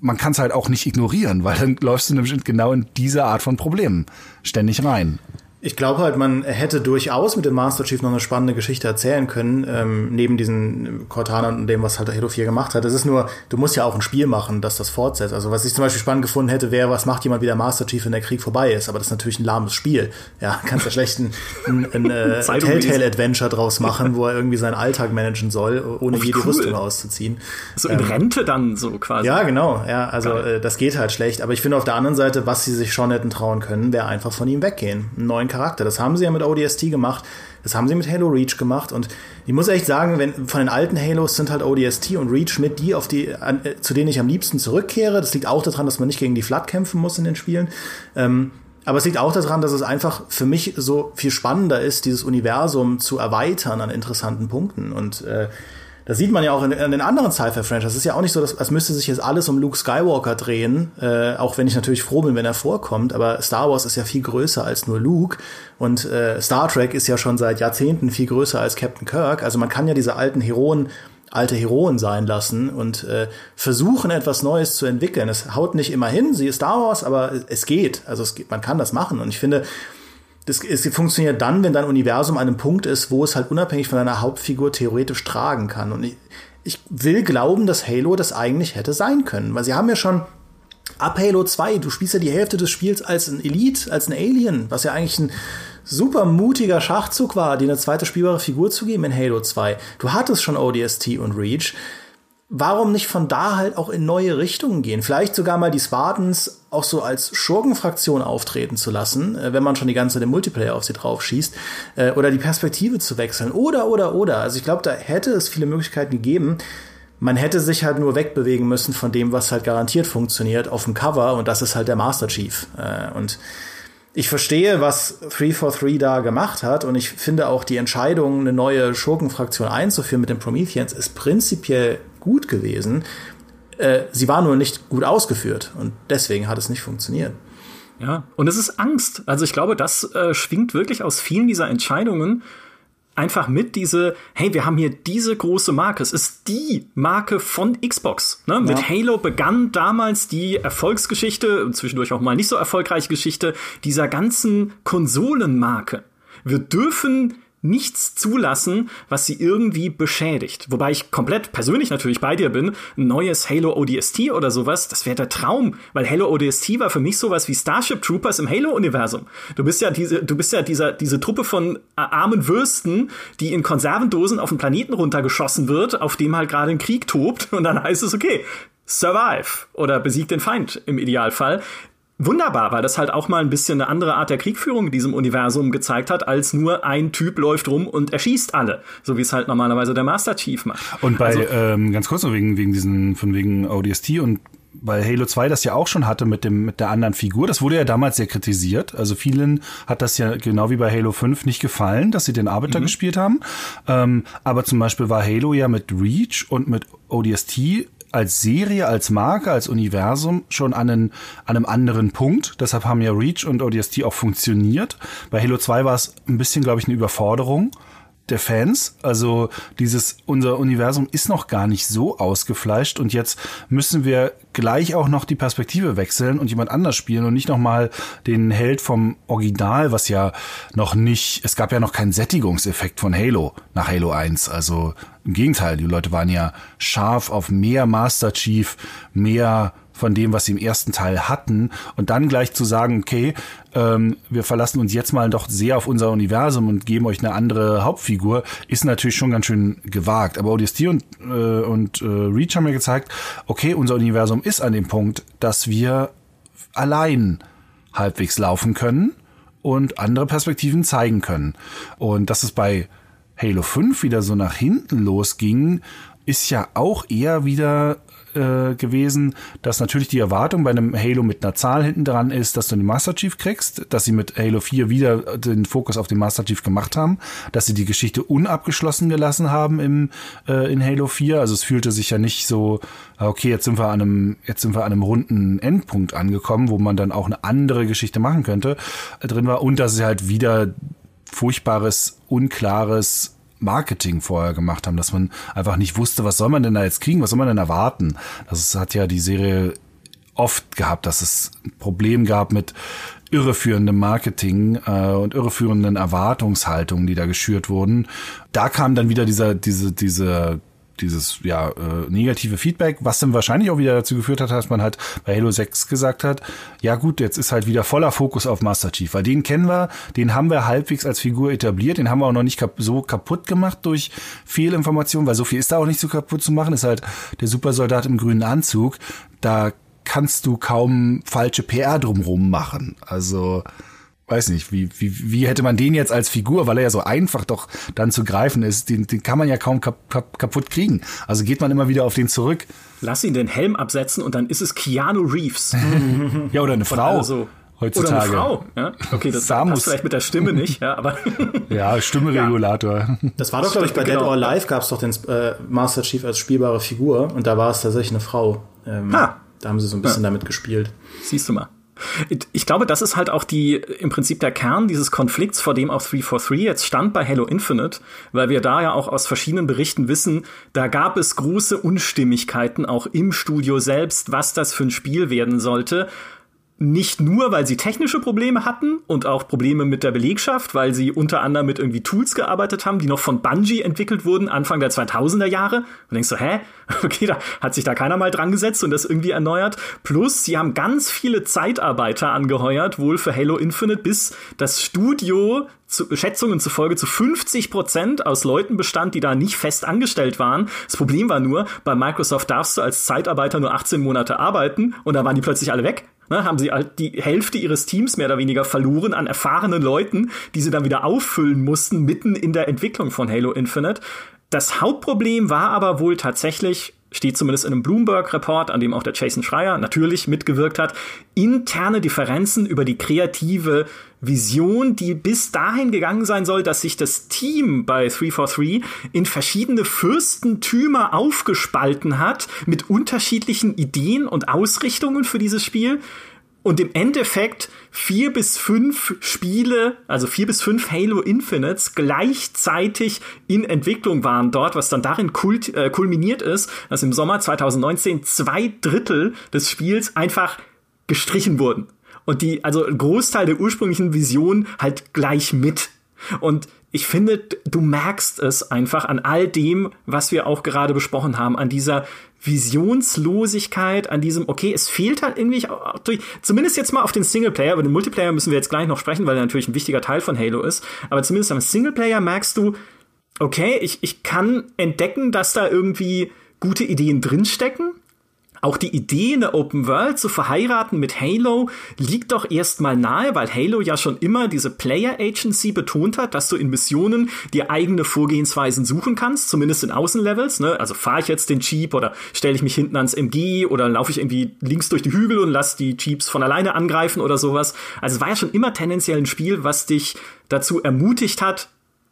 man kann es halt auch nicht ignorieren, weil dann läufst du nämlich genau in diese Art von Problemen ständig rein. Ich glaube halt, man hätte durchaus mit dem Master Chief noch eine spannende Geschichte erzählen können, ähm, neben diesen Cortana und dem, was halt Halo 4 gemacht hat. Es ist nur, du musst ja auch ein Spiel machen, das das fortsetzt. Also was ich zum Beispiel spannend gefunden hätte, wäre, was macht jemand wie der Master Chief, wenn der Krieg vorbei ist. Aber das ist natürlich ein lahmes Spiel. Ja, kannst ja schlecht ein, ein, ein äh, Telltale-Adventure draus machen, wo er irgendwie seinen Alltag managen soll, ohne oh, jede cool. Rüstung auszuziehen. So in ähm, Rente dann so quasi. Ja, genau. Ja, also äh, das geht halt schlecht. Aber ich finde auf der anderen Seite, was sie sich schon hätten trauen können, wäre einfach von ihm weggehen. Einen neuen Charakter. Das haben sie ja mit ODST gemacht. Das haben sie mit Halo Reach gemacht und ich muss echt sagen, wenn von den alten Halos sind halt ODST und Reach mit die, auf die, an, äh, zu denen ich am liebsten zurückkehre. Das liegt auch daran, dass man nicht gegen die Flood kämpfen muss in den Spielen. Ähm, aber es liegt auch daran, dass es einfach für mich so viel spannender ist, dieses Universum zu erweitern an interessanten Punkten. Und äh, das sieht man ja auch in, in den anderen Sci-Fi-Franchises. Es ist ja auch nicht so, dass, als müsste sich jetzt alles um Luke Skywalker drehen, äh, auch wenn ich natürlich froh bin, wenn er vorkommt. Aber Star Wars ist ja viel größer als nur Luke. Und äh, Star Trek ist ja schon seit Jahrzehnten viel größer als Captain Kirk. Also man kann ja diese alten Heroen alte Heroen sein lassen und äh, versuchen etwas Neues zu entwickeln. Es haut nicht immer hin, sie ist Star Wars, aber es geht. Also es geht, man kann das machen. Und ich finde, das, es funktioniert dann, wenn dein Universum an einem Punkt ist, wo es halt unabhängig von deiner Hauptfigur theoretisch tragen kann. Und ich, ich will glauben, dass Halo das eigentlich hätte sein können, weil sie haben ja schon ab Halo 2, du spielst ja die Hälfte des Spiels als ein Elite, als ein Alien, was ja eigentlich ein super mutiger Schachzug war, dir eine zweite spielbare Figur zu geben in Halo 2. Du hattest schon ODST und Reach warum nicht von da halt auch in neue Richtungen gehen? Vielleicht sogar mal die Spartans auch so als Schurkenfraktion auftreten zu lassen, äh, wenn man schon die ganze Zeit Multiplayer auf sie drauf schießt, äh, oder die Perspektive zu wechseln, oder, oder, oder. Also ich glaube, da hätte es viele Möglichkeiten gegeben. Man hätte sich halt nur wegbewegen müssen von dem, was halt garantiert funktioniert auf dem Cover, und das ist halt der Master Chief. Äh, und ich verstehe, was 343 da gemacht hat und ich finde auch die Entscheidung, eine neue Schurkenfraktion einzuführen mit den Prometheans, ist prinzipiell gut gewesen. Äh, sie war nur nicht gut ausgeführt und deswegen hat es nicht funktioniert. Ja, und es ist Angst. Also ich glaube, das äh, schwingt wirklich aus vielen dieser Entscheidungen einfach mit diese, hey, wir haben hier diese große Marke. Es ist die Marke von Xbox. Ne? Ja. Mit Halo begann damals die Erfolgsgeschichte, zwischendurch auch mal nicht so erfolgreiche Geschichte, dieser ganzen Konsolenmarke. Wir dürfen nichts zulassen, was sie irgendwie beschädigt. Wobei ich komplett persönlich natürlich bei dir bin. Ein neues Halo ODST oder sowas, das wäre der Traum, weil Halo ODST war für mich sowas wie Starship Troopers im Halo-Universum. Du bist ja diese, du bist ja dieser, diese Truppe von armen Würsten, die in Konservendosen auf den Planeten runtergeschossen wird, auf dem halt gerade ein Krieg tobt und dann heißt es, okay, survive oder besiegt den Feind im Idealfall wunderbar, weil das halt auch mal ein bisschen eine andere Art der Kriegführung in diesem Universum gezeigt hat, als nur ein Typ läuft rum und erschießt alle, so wie es halt normalerweise der Master Chief macht. Und bei, also, ähm, ganz kurz noch wegen, wegen diesen, von wegen ODST und weil Halo 2 das ja auch schon hatte mit dem mit der anderen Figur. Das wurde ja damals sehr kritisiert. Also vielen hat das ja genau wie bei Halo 5 nicht gefallen, dass sie den Arbeiter mhm. gespielt haben. Ähm, aber zum Beispiel war Halo ja mit Reach und mit ODST als Serie, als Marke, als Universum schon an, einen, an einem anderen Punkt. Deshalb haben ja Reach und ODST auch funktioniert. Bei Halo 2 war es ein bisschen, glaube ich, eine Überforderung der Fans. Also dieses, unser Universum ist noch gar nicht so ausgefleischt und jetzt müssen wir gleich auch noch die Perspektive wechseln und jemand anders spielen und nicht nochmal den Held vom Original, was ja noch nicht, es gab ja noch keinen Sättigungseffekt von Halo nach Halo 1. Also im Gegenteil, die Leute waren ja scharf auf mehr Master Chief, mehr von dem, was sie im ersten Teil hatten und dann gleich zu sagen, okay, ähm, wir verlassen uns jetzt mal doch sehr auf unser Universum und geben euch eine andere Hauptfigur, ist natürlich schon ganz schön gewagt. Aber ODST und, äh, und äh, Reach haben mir gezeigt, okay, unser Universum ist an dem Punkt, dass wir allein halbwegs laufen können und andere Perspektiven zeigen können. Und dass es bei Halo 5 wieder so nach hinten losging, ist ja auch eher wieder äh, gewesen, dass natürlich die Erwartung bei einem Halo mit einer Zahl hinten dran ist, dass du den Master Chief kriegst, dass sie mit Halo 4 wieder den Fokus auf den Master Chief gemacht haben, dass sie die Geschichte unabgeschlossen gelassen haben im, äh, in Halo 4. Also es fühlte sich ja nicht so, ah, okay, jetzt sind wir an einem, jetzt sind wir an einem runden Endpunkt angekommen, wo man dann auch eine andere Geschichte machen könnte, äh, drin war und dass sie halt wieder furchtbares, unklares Marketing vorher gemacht haben, dass man einfach nicht wusste, was soll man denn da jetzt kriegen, was soll man denn erwarten. Das hat ja die Serie oft gehabt, dass es ein Problem gab mit irreführendem Marketing äh, und irreführenden Erwartungshaltungen, die da geschürt wurden. Da kam dann wieder dieser, diese, diese dieses ja äh, negative Feedback, was dann wahrscheinlich auch wieder dazu geführt hat, dass man halt bei Halo 6 gesagt hat, ja gut, jetzt ist halt wieder voller Fokus auf Master Chief, weil den kennen wir, den haben wir halbwegs als Figur etabliert, den haben wir auch noch nicht kap so kaputt gemacht durch Fehlinformationen, weil so viel ist da auch nicht so kaputt zu machen, ist halt der Supersoldat im grünen Anzug, da kannst du kaum falsche PR drumrum machen. Also weiß nicht, wie, wie, wie hätte man den jetzt als Figur, weil er ja so einfach doch dann zu greifen ist, den, den kann man ja kaum kap kap kaputt kriegen. Also geht man immer wieder auf den zurück. Lass ihn den Helm absetzen und dann ist es Keanu Reeves. ja, oder eine Frau. Also, heutzutage. Oder eine Frau. Ja? Okay, das Samus. passt vielleicht mit der Stimme nicht, ja, aber. ja, Stimmeregulator. Ja. Das war doch, glaube ich, bei genau. Dead or Alive gab es doch den äh, Master Chief als spielbare Figur und da war es tatsächlich eine Frau. Ähm, ha. Da haben sie so ein bisschen ja. damit gespielt. Siehst du mal. Ich glaube, das ist halt auch die, im Prinzip der Kern dieses Konflikts, vor dem auch 343 jetzt stand bei Halo Infinite, weil wir da ja auch aus verschiedenen Berichten wissen, da gab es große Unstimmigkeiten auch im Studio selbst, was das für ein Spiel werden sollte nicht nur, weil sie technische Probleme hatten und auch Probleme mit der Belegschaft, weil sie unter anderem mit irgendwie Tools gearbeitet haben, die noch von Bungie entwickelt wurden, Anfang der 2000er Jahre. Und denkst du, hä? Okay, da hat sich da keiner mal dran gesetzt und das irgendwie erneuert. Plus, sie haben ganz viele Zeitarbeiter angeheuert, wohl für Halo Infinite, bis das Studio zu, Schätzungen zufolge zu 50 Prozent aus Leuten bestand, die da nicht fest angestellt waren. Das Problem war nur, bei Microsoft darfst du als Zeitarbeiter nur 18 Monate arbeiten und da waren die plötzlich alle weg. Ne, haben sie halt die Hälfte ihres Teams mehr oder weniger verloren an erfahrenen Leuten, die sie dann wieder auffüllen mussten, mitten in der Entwicklung von Halo Infinite. Das Hauptproblem war aber wohl tatsächlich, steht zumindest in einem Bloomberg-Report, an dem auch der Jason Schreier natürlich mitgewirkt hat, interne Differenzen über die kreative Vision, die bis dahin gegangen sein soll, dass sich das Team bei 343 in verschiedene Fürstentümer aufgespalten hat mit unterschiedlichen Ideen und Ausrichtungen für dieses Spiel und im Endeffekt vier bis fünf Spiele, also vier bis fünf Halo Infinites gleichzeitig in Entwicklung waren dort, was dann darin kult, äh, kulminiert ist, dass im Sommer 2019 zwei Drittel des Spiels einfach gestrichen wurden und die, also ein Großteil der ursprünglichen Vision halt gleich mit. Und ich finde, du merkst es einfach an all dem, was wir auch gerade besprochen haben, an dieser Visionslosigkeit, an diesem, okay, es fehlt halt irgendwie, zumindest jetzt mal auf den Singleplayer, über den Multiplayer müssen wir jetzt gleich noch sprechen, weil er natürlich ein wichtiger Teil von Halo ist, aber zumindest am Singleplayer merkst du, okay, ich, ich kann entdecken, dass da irgendwie gute Ideen drinstecken, auch die Idee, eine Open World zu verheiraten mit Halo, liegt doch erstmal nahe, weil Halo ja schon immer diese Player Agency betont hat, dass du in Missionen dir eigene Vorgehensweisen suchen kannst, zumindest in Außenlevels. Ne? Also fahre ich jetzt den Jeep oder stelle ich mich hinten ans MG oder laufe ich irgendwie links durch die Hügel und lass die Jeeps von alleine angreifen oder sowas. Also war ja schon immer tendenziell ein Spiel, was dich dazu ermutigt hat,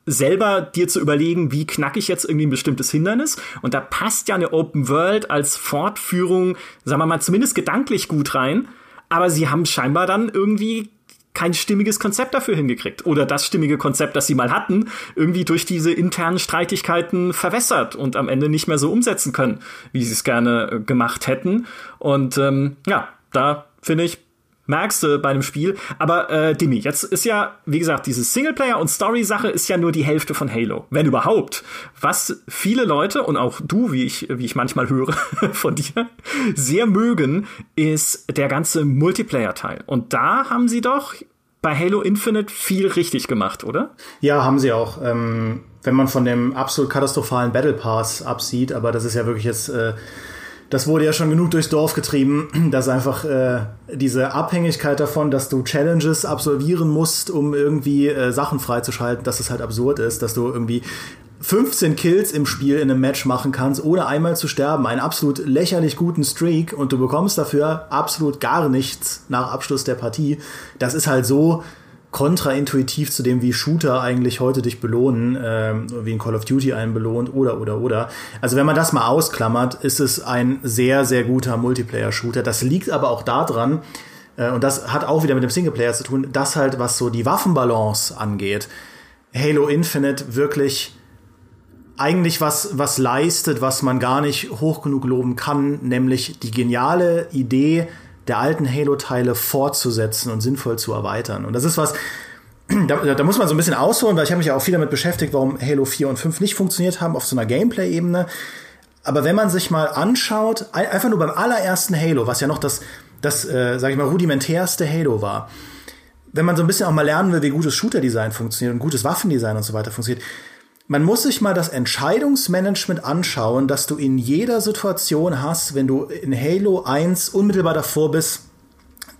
selber dir zu überlegen, wie knacke ich jetzt irgendwie ein bestimmtes Hindernis. Und da passt ja eine Open World als Fortführung, sagen wir mal, zumindest gedanklich gut rein. Aber sie haben scheinbar dann irgendwie kein stimmiges Konzept dafür hingekriegt. Oder das stimmige Konzept, das sie mal hatten, irgendwie durch diese internen Streitigkeiten verwässert und am Ende nicht mehr so umsetzen können, wie sie es gerne äh, gemacht hätten. Und ähm, ja, da finde ich, merkst du bei dem Spiel. Aber äh, Dimi, jetzt ist ja, wie gesagt, diese Singleplayer- und Story-Sache ist ja nur die Hälfte von Halo, wenn überhaupt. Was viele Leute und auch du, wie ich, wie ich manchmal höre von dir, sehr mögen, ist der ganze Multiplayer-Teil. Und da haben sie doch bei Halo Infinite viel richtig gemacht, oder? Ja, haben sie auch. Ähm, wenn man von dem absolut katastrophalen Battle Pass absieht, aber das ist ja wirklich jetzt äh, das wurde ja schon genug durchs Dorf getrieben, dass einfach äh, diese Abhängigkeit davon, dass du Challenges absolvieren musst, um irgendwie äh, Sachen freizuschalten, dass es halt absurd ist, dass du irgendwie 15 Kills im Spiel in einem Match machen kannst, ohne einmal zu sterben. Einen absolut lächerlich guten Streak und du bekommst dafür absolut gar nichts nach Abschluss der Partie. Das ist halt so kontraintuitiv zu dem, wie Shooter eigentlich heute dich belohnen, äh, wie in Call of Duty einen belohnt oder oder oder. Also wenn man das mal ausklammert, ist es ein sehr, sehr guter Multiplayer-Shooter. Das liegt aber auch daran, äh, und das hat auch wieder mit dem Singleplayer zu tun, dass halt, was so die Waffenbalance angeht, Halo Infinite wirklich eigentlich was, was leistet, was man gar nicht hoch genug loben kann, nämlich die geniale Idee, der alten Halo-Teile fortzusetzen und sinnvoll zu erweitern. Und das ist was, da, da muss man so ein bisschen ausholen, weil ich habe mich ja auch viel damit beschäftigt, warum Halo 4 und 5 nicht funktioniert haben auf so einer Gameplay-Ebene. Aber wenn man sich mal anschaut, einfach nur beim allerersten Halo, was ja noch das, das äh, sage ich mal, rudimentärste Halo war, wenn man so ein bisschen auch mal lernen will, wie gutes Shooter-Design funktioniert und gutes Waffendesign und so weiter funktioniert, man muss sich mal das Entscheidungsmanagement anschauen, das du in jeder Situation hast, wenn du in Halo 1 unmittelbar davor bist,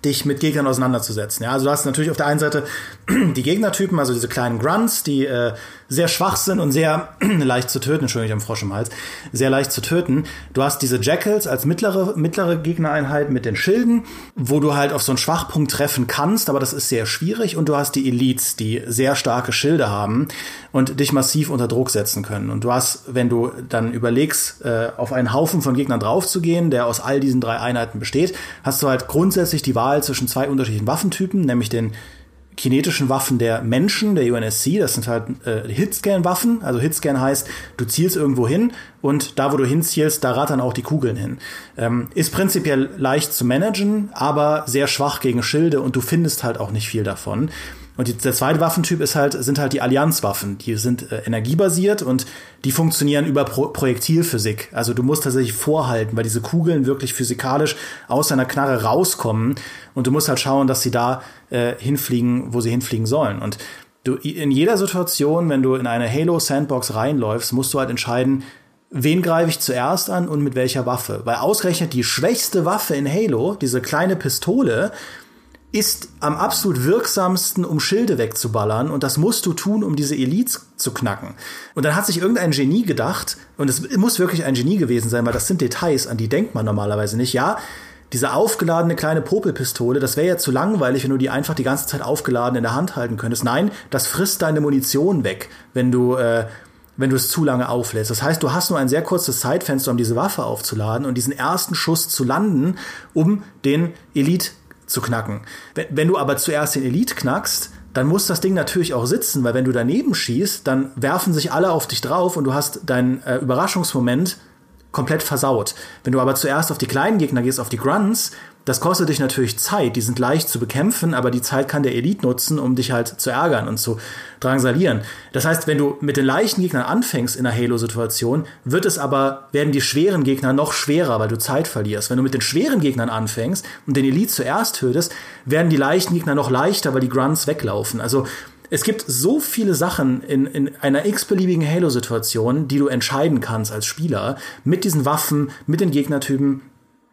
dich mit Gegnern auseinanderzusetzen. Ja, also du hast natürlich auf der einen Seite die Gegnertypen, also diese kleinen Grunts, die äh, sehr schwach sind und sehr leicht zu töten. Entschuldigung, ich habe Frosch im Hals. Sehr leicht zu töten. Du hast diese Jackals als mittlere, mittlere Gegnereinheit mit den Schilden, wo du halt auf so einen Schwachpunkt treffen kannst, aber das ist sehr schwierig. Und du hast die Elites, die sehr starke Schilde haben und dich massiv unter Druck setzen können. Und du hast, wenn du dann überlegst, äh, auf einen Haufen von Gegnern draufzugehen, der aus all diesen drei Einheiten besteht, hast du halt grundsätzlich die Wahl zwischen zwei unterschiedlichen Waffentypen, nämlich den kinetischen Waffen der Menschen, der UNSC. Das sind halt äh, Hitscan-Waffen. Also Hitscan heißt, du zielst irgendwo hin und da, wo du hinzielst, da rattern auch die Kugeln hin. Ähm, ist prinzipiell leicht zu managen, aber sehr schwach gegen Schilde und du findest halt auch nicht viel davon. Und die, der zweite Waffentyp ist halt, sind halt die Allianzwaffen. Die sind äh, energiebasiert und die funktionieren über Pro Projektilphysik. Also du musst tatsächlich vorhalten, weil diese Kugeln wirklich physikalisch aus deiner Knarre rauskommen. Und du musst halt schauen, dass sie da äh, hinfliegen, wo sie hinfliegen sollen. Und du, in jeder Situation, wenn du in eine Halo Sandbox reinläufst, musst du halt entscheiden, wen greife ich zuerst an und mit welcher Waffe. Weil ausgerechnet die schwächste Waffe in Halo, diese kleine Pistole, ist am absolut wirksamsten, um Schilde wegzuballern. Und das musst du tun, um diese Elites zu knacken. Und dann hat sich irgendein Genie gedacht, und es muss wirklich ein Genie gewesen sein, weil das sind Details, an die denkt man normalerweise nicht. Ja, diese aufgeladene kleine Popelpistole, das wäre ja zu langweilig, wenn du die einfach die ganze Zeit aufgeladen in der Hand halten könntest. Nein, das frisst deine Munition weg, wenn du äh, wenn du es zu lange auflädst. Das heißt, du hast nur ein sehr kurzes Zeitfenster, um diese Waffe aufzuladen und diesen ersten Schuss zu landen, um den Elite zu knacken. Wenn, wenn du aber zuerst den Elite knackst, dann muss das Ding natürlich auch sitzen, weil wenn du daneben schießt, dann werfen sich alle auf dich drauf und du hast deinen äh, Überraschungsmoment komplett versaut. Wenn du aber zuerst auf die kleinen Gegner gehst, auf die Grunts, das kostet dich natürlich Zeit. Die sind leicht zu bekämpfen, aber die Zeit kann der Elite nutzen, um dich halt zu ärgern und zu drangsalieren. Das heißt, wenn du mit den leichten Gegnern anfängst in einer Halo-Situation, wird es aber, werden die schweren Gegner noch schwerer, weil du Zeit verlierst. Wenn du mit den schweren Gegnern anfängst und den Elite zuerst tötest, werden die leichten Gegner noch leichter, weil die Grunts weglaufen. Also es gibt so viele Sachen in, in einer x-beliebigen Halo-Situation, die du entscheiden kannst als Spieler mit diesen Waffen, mit den Gegnertypen.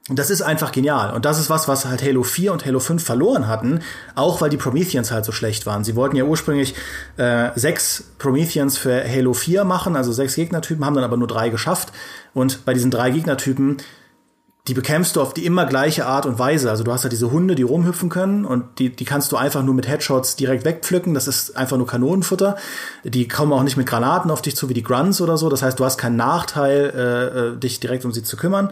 Und das ist einfach genial. Und das ist was, was halt Halo 4 und Halo 5 verloren hatten, auch weil die Prometheans halt so schlecht waren. Sie wollten ja ursprünglich äh, sechs Prometheans für Halo 4 machen, also sechs Gegnertypen, haben dann aber nur drei geschafft. Und bei diesen drei Gegnertypen die bekämpfst du auf die immer gleiche Art und Weise. Also du hast halt diese Hunde, die rumhüpfen können und die, die kannst du einfach nur mit Headshots direkt wegpflücken. Das ist einfach nur Kanonenfutter. Die kommen auch nicht mit Granaten auf dich zu wie die Grunts oder so. Das heißt, du hast keinen Nachteil, äh, äh, dich direkt um sie zu kümmern.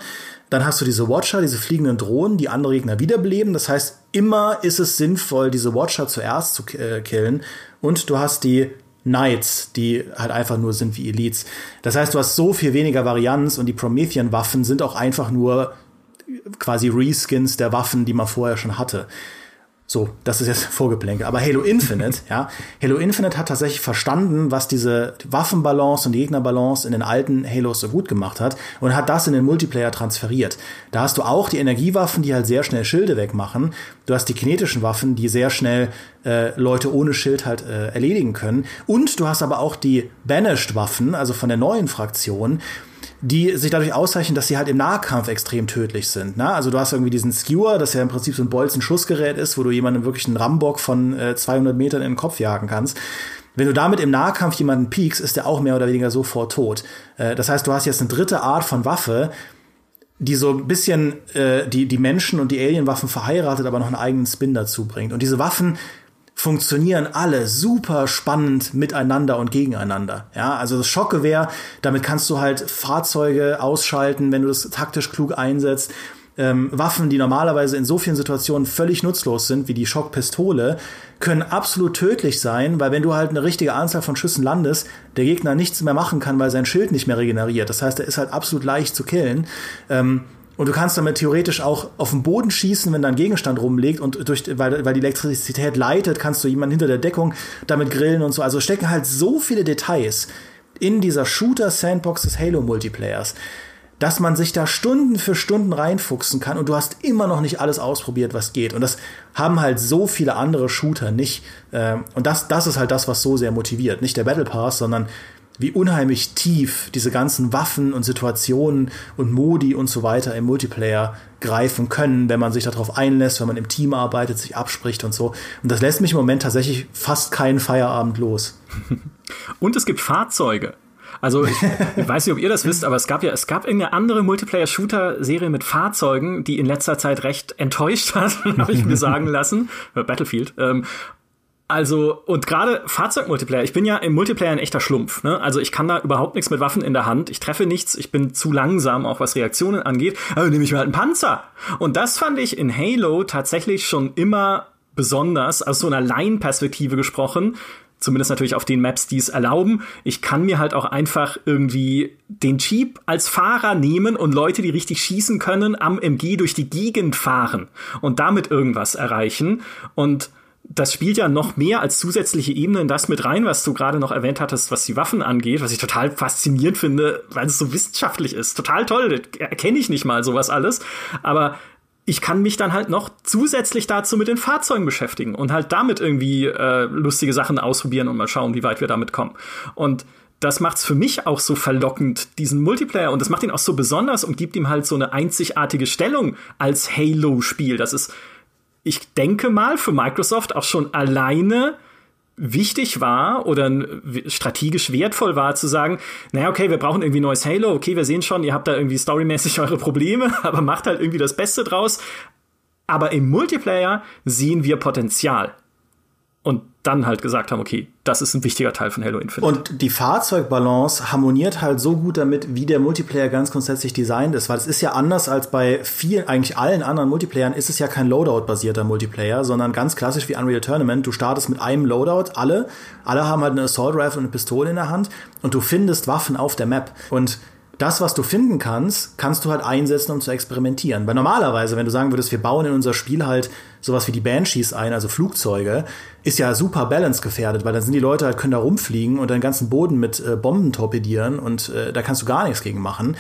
Dann hast du diese Watcher, diese fliegenden Drohnen, die andere Gegner wiederbeleben. Das heißt, immer ist es sinnvoll, diese Watcher zuerst zu äh, killen. Und du hast die Knights, die halt einfach nur sind wie Elites. Das heißt, du hast so viel weniger Varianz und die Promethean-Waffen sind auch einfach nur quasi Reskins der Waffen, die man vorher schon hatte. So, das ist jetzt Vorgeplänkel. Aber Halo Infinite, ja, Halo Infinite hat tatsächlich verstanden, was diese Waffenbalance und die Gegnerbalance in den alten Halos so gut gemacht hat und hat das in den Multiplayer transferiert. Da hast du auch die Energiewaffen, die halt sehr schnell Schilde wegmachen. Du hast die kinetischen Waffen, die sehr schnell äh, Leute ohne Schild halt äh, erledigen können. Und du hast aber auch die Banished-Waffen, also von der neuen Fraktion, die sich dadurch auszeichnen, dass sie halt im Nahkampf extrem tödlich sind. Ne? Also du hast irgendwie diesen Skewer, das ja im Prinzip so ein Bolzen-Schussgerät ist, wo du jemanden wirklich einen Rambock von äh, 200 Metern in den Kopf jagen kannst. Wenn du damit im Nahkampf jemanden piekst, ist der auch mehr oder weniger sofort tot. Äh, das heißt, du hast jetzt eine dritte Art von Waffe, die so ein bisschen äh, die, die Menschen und die Alienwaffen verheiratet, aber noch einen eigenen Spin dazu bringt. Und diese Waffen funktionieren alle super spannend miteinander und gegeneinander. Ja, also das Schockgewehr, damit kannst du halt Fahrzeuge ausschalten, wenn du das taktisch klug einsetzt. Ähm, Waffen, die normalerweise in so vielen Situationen völlig nutzlos sind, wie die Schockpistole, können absolut tödlich sein, weil wenn du halt eine richtige Anzahl von Schüssen landest, der Gegner nichts mehr machen kann, weil sein Schild nicht mehr regeneriert. Das heißt, er ist halt absolut leicht zu killen. Ähm, und du kannst damit theoretisch auch auf den Boden schießen, wenn da ein Gegenstand rumliegt und durch, weil, weil die Elektrizität leitet, kannst du jemanden hinter der Deckung damit grillen und so. Also stecken halt so viele Details in dieser Shooter-Sandbox des Halo-Multiplayers, dass man sich da Stunden für Stunden reinfuchsen kann und du hast immer noch nicht alles ausprobiert, was geht. Und das haben halt so viele andere Shooter nicht. Ähm, und das, das ist halt das, was so sehr motiviert. Nicht der Battle Pass, sondern wie unheimlich tief diese ganzen Waffen und Situationen und Modi und so weiter im Multiplayer greifen können, wenn man sich darauf einlässt, wenn man im Team arbeitet, sich abspricht und so. Und das lässt mich im Moment tatsächlich fast keinen Feierabend los. Und es gibt Fahrzeuge. Also ich, ich, weiß nicht, ob ihr das wisst, aber es gab ja, es gab irgendeine andere Multiplayer-Shooter-Serie mit Fahrzeugen, die in letzter Zeit recht enttäuscht hat, habe ich mir sagen lassen. Battlefield. Also, und gerade Fahrzeugmultiplayer, ich bin ja im Multiplayer ein echter Schlumpf. Ne? Also ich kann da überhaupt nichts mit Waffen in der Hand. Ich treffe nichts, ich bin zu langsam, auch was Reaktionen angeht. Also nehme ich mir halt einen Panzer. Und das fand ich in Halo tatsächlich schon immer besonders, aus so einer Laienperspektive gesprochen. Zumindest natürlich auf den Maps, die es erlauben. Ich kann mir halt auch einfach irgendwie den Jeep als Fahrer nehmen und Leute, die richtig schießen können, am MG durch die Gegend fahren und damit irgendwas erreichen. Und das spielt ja noch mehr als zusätzliche Ebene in das mit rein, was du gerade noch erwähnt hattest, was die Waffen angeht, was ich total faszinierend finde, weil es so wissenschaftlich ist. Total toll, erkenne ich nicht mal sowas alles. Aber ich kann mich dann halt noch zusätzlich dazu mit den Fahrzeugen beschäftigen und halt damit irgendwie äh, lustige Sachen ausprobieren und mal schauen, wie weit wir damit kommen. Und das macht's für mich auch so verlockend, diesen Multiplayer. Und das macht ihn auch so besonders und gibt ihm halt so eine einzigartige Stellung als Halo-Spiel. Das ist ich denke mal, für Microsoft auch schon alleine wichtig war oder strategisch wertvoll war zu sagen, naja, okay, wir brauchen irgendwie neues Halo, okay, wir sehen schon, ihr habt da irgendwie storymäßig eure Probleme, aber macht halt irgendwie das Beste draus. Aber im Multiplayer sehen wir Potenzial und dann halt gesagt haben, okay, das ist ein wichtiger Teil von Halo Infinite. Und die Fahrzeugbalance harmoniert halt so gut damit, wie der Multiplayer ganz grundsätzlich designt ist, weil es ist ja anders als bei vielen, eigentlich allen anderen Multiplayern, ist es ja kein Loadout-basierter Multiplayer, sondern ganz klassisch wie Unreal Tournament. Du startest mit einem Loadout, alle, alle haben halt eine Assault Rifle und eine Pistole in der Hand und du findest Waffen auf der Map und das, was du finden kannst, kannst du halt einsetzen, um zu experimentieren. Weil normalerweise, wenn du sagen würdest, wir bauen in unser Spiel halt sowas wie die Banshees ein, also Flugzeuge, ist ja super balance gefährdet, weil dann sind die Leute halt, können da rumfliegen und den ganzen Boden mit äh, Bomben torpedieren und äh, da kannst du gar nichts gegen machen.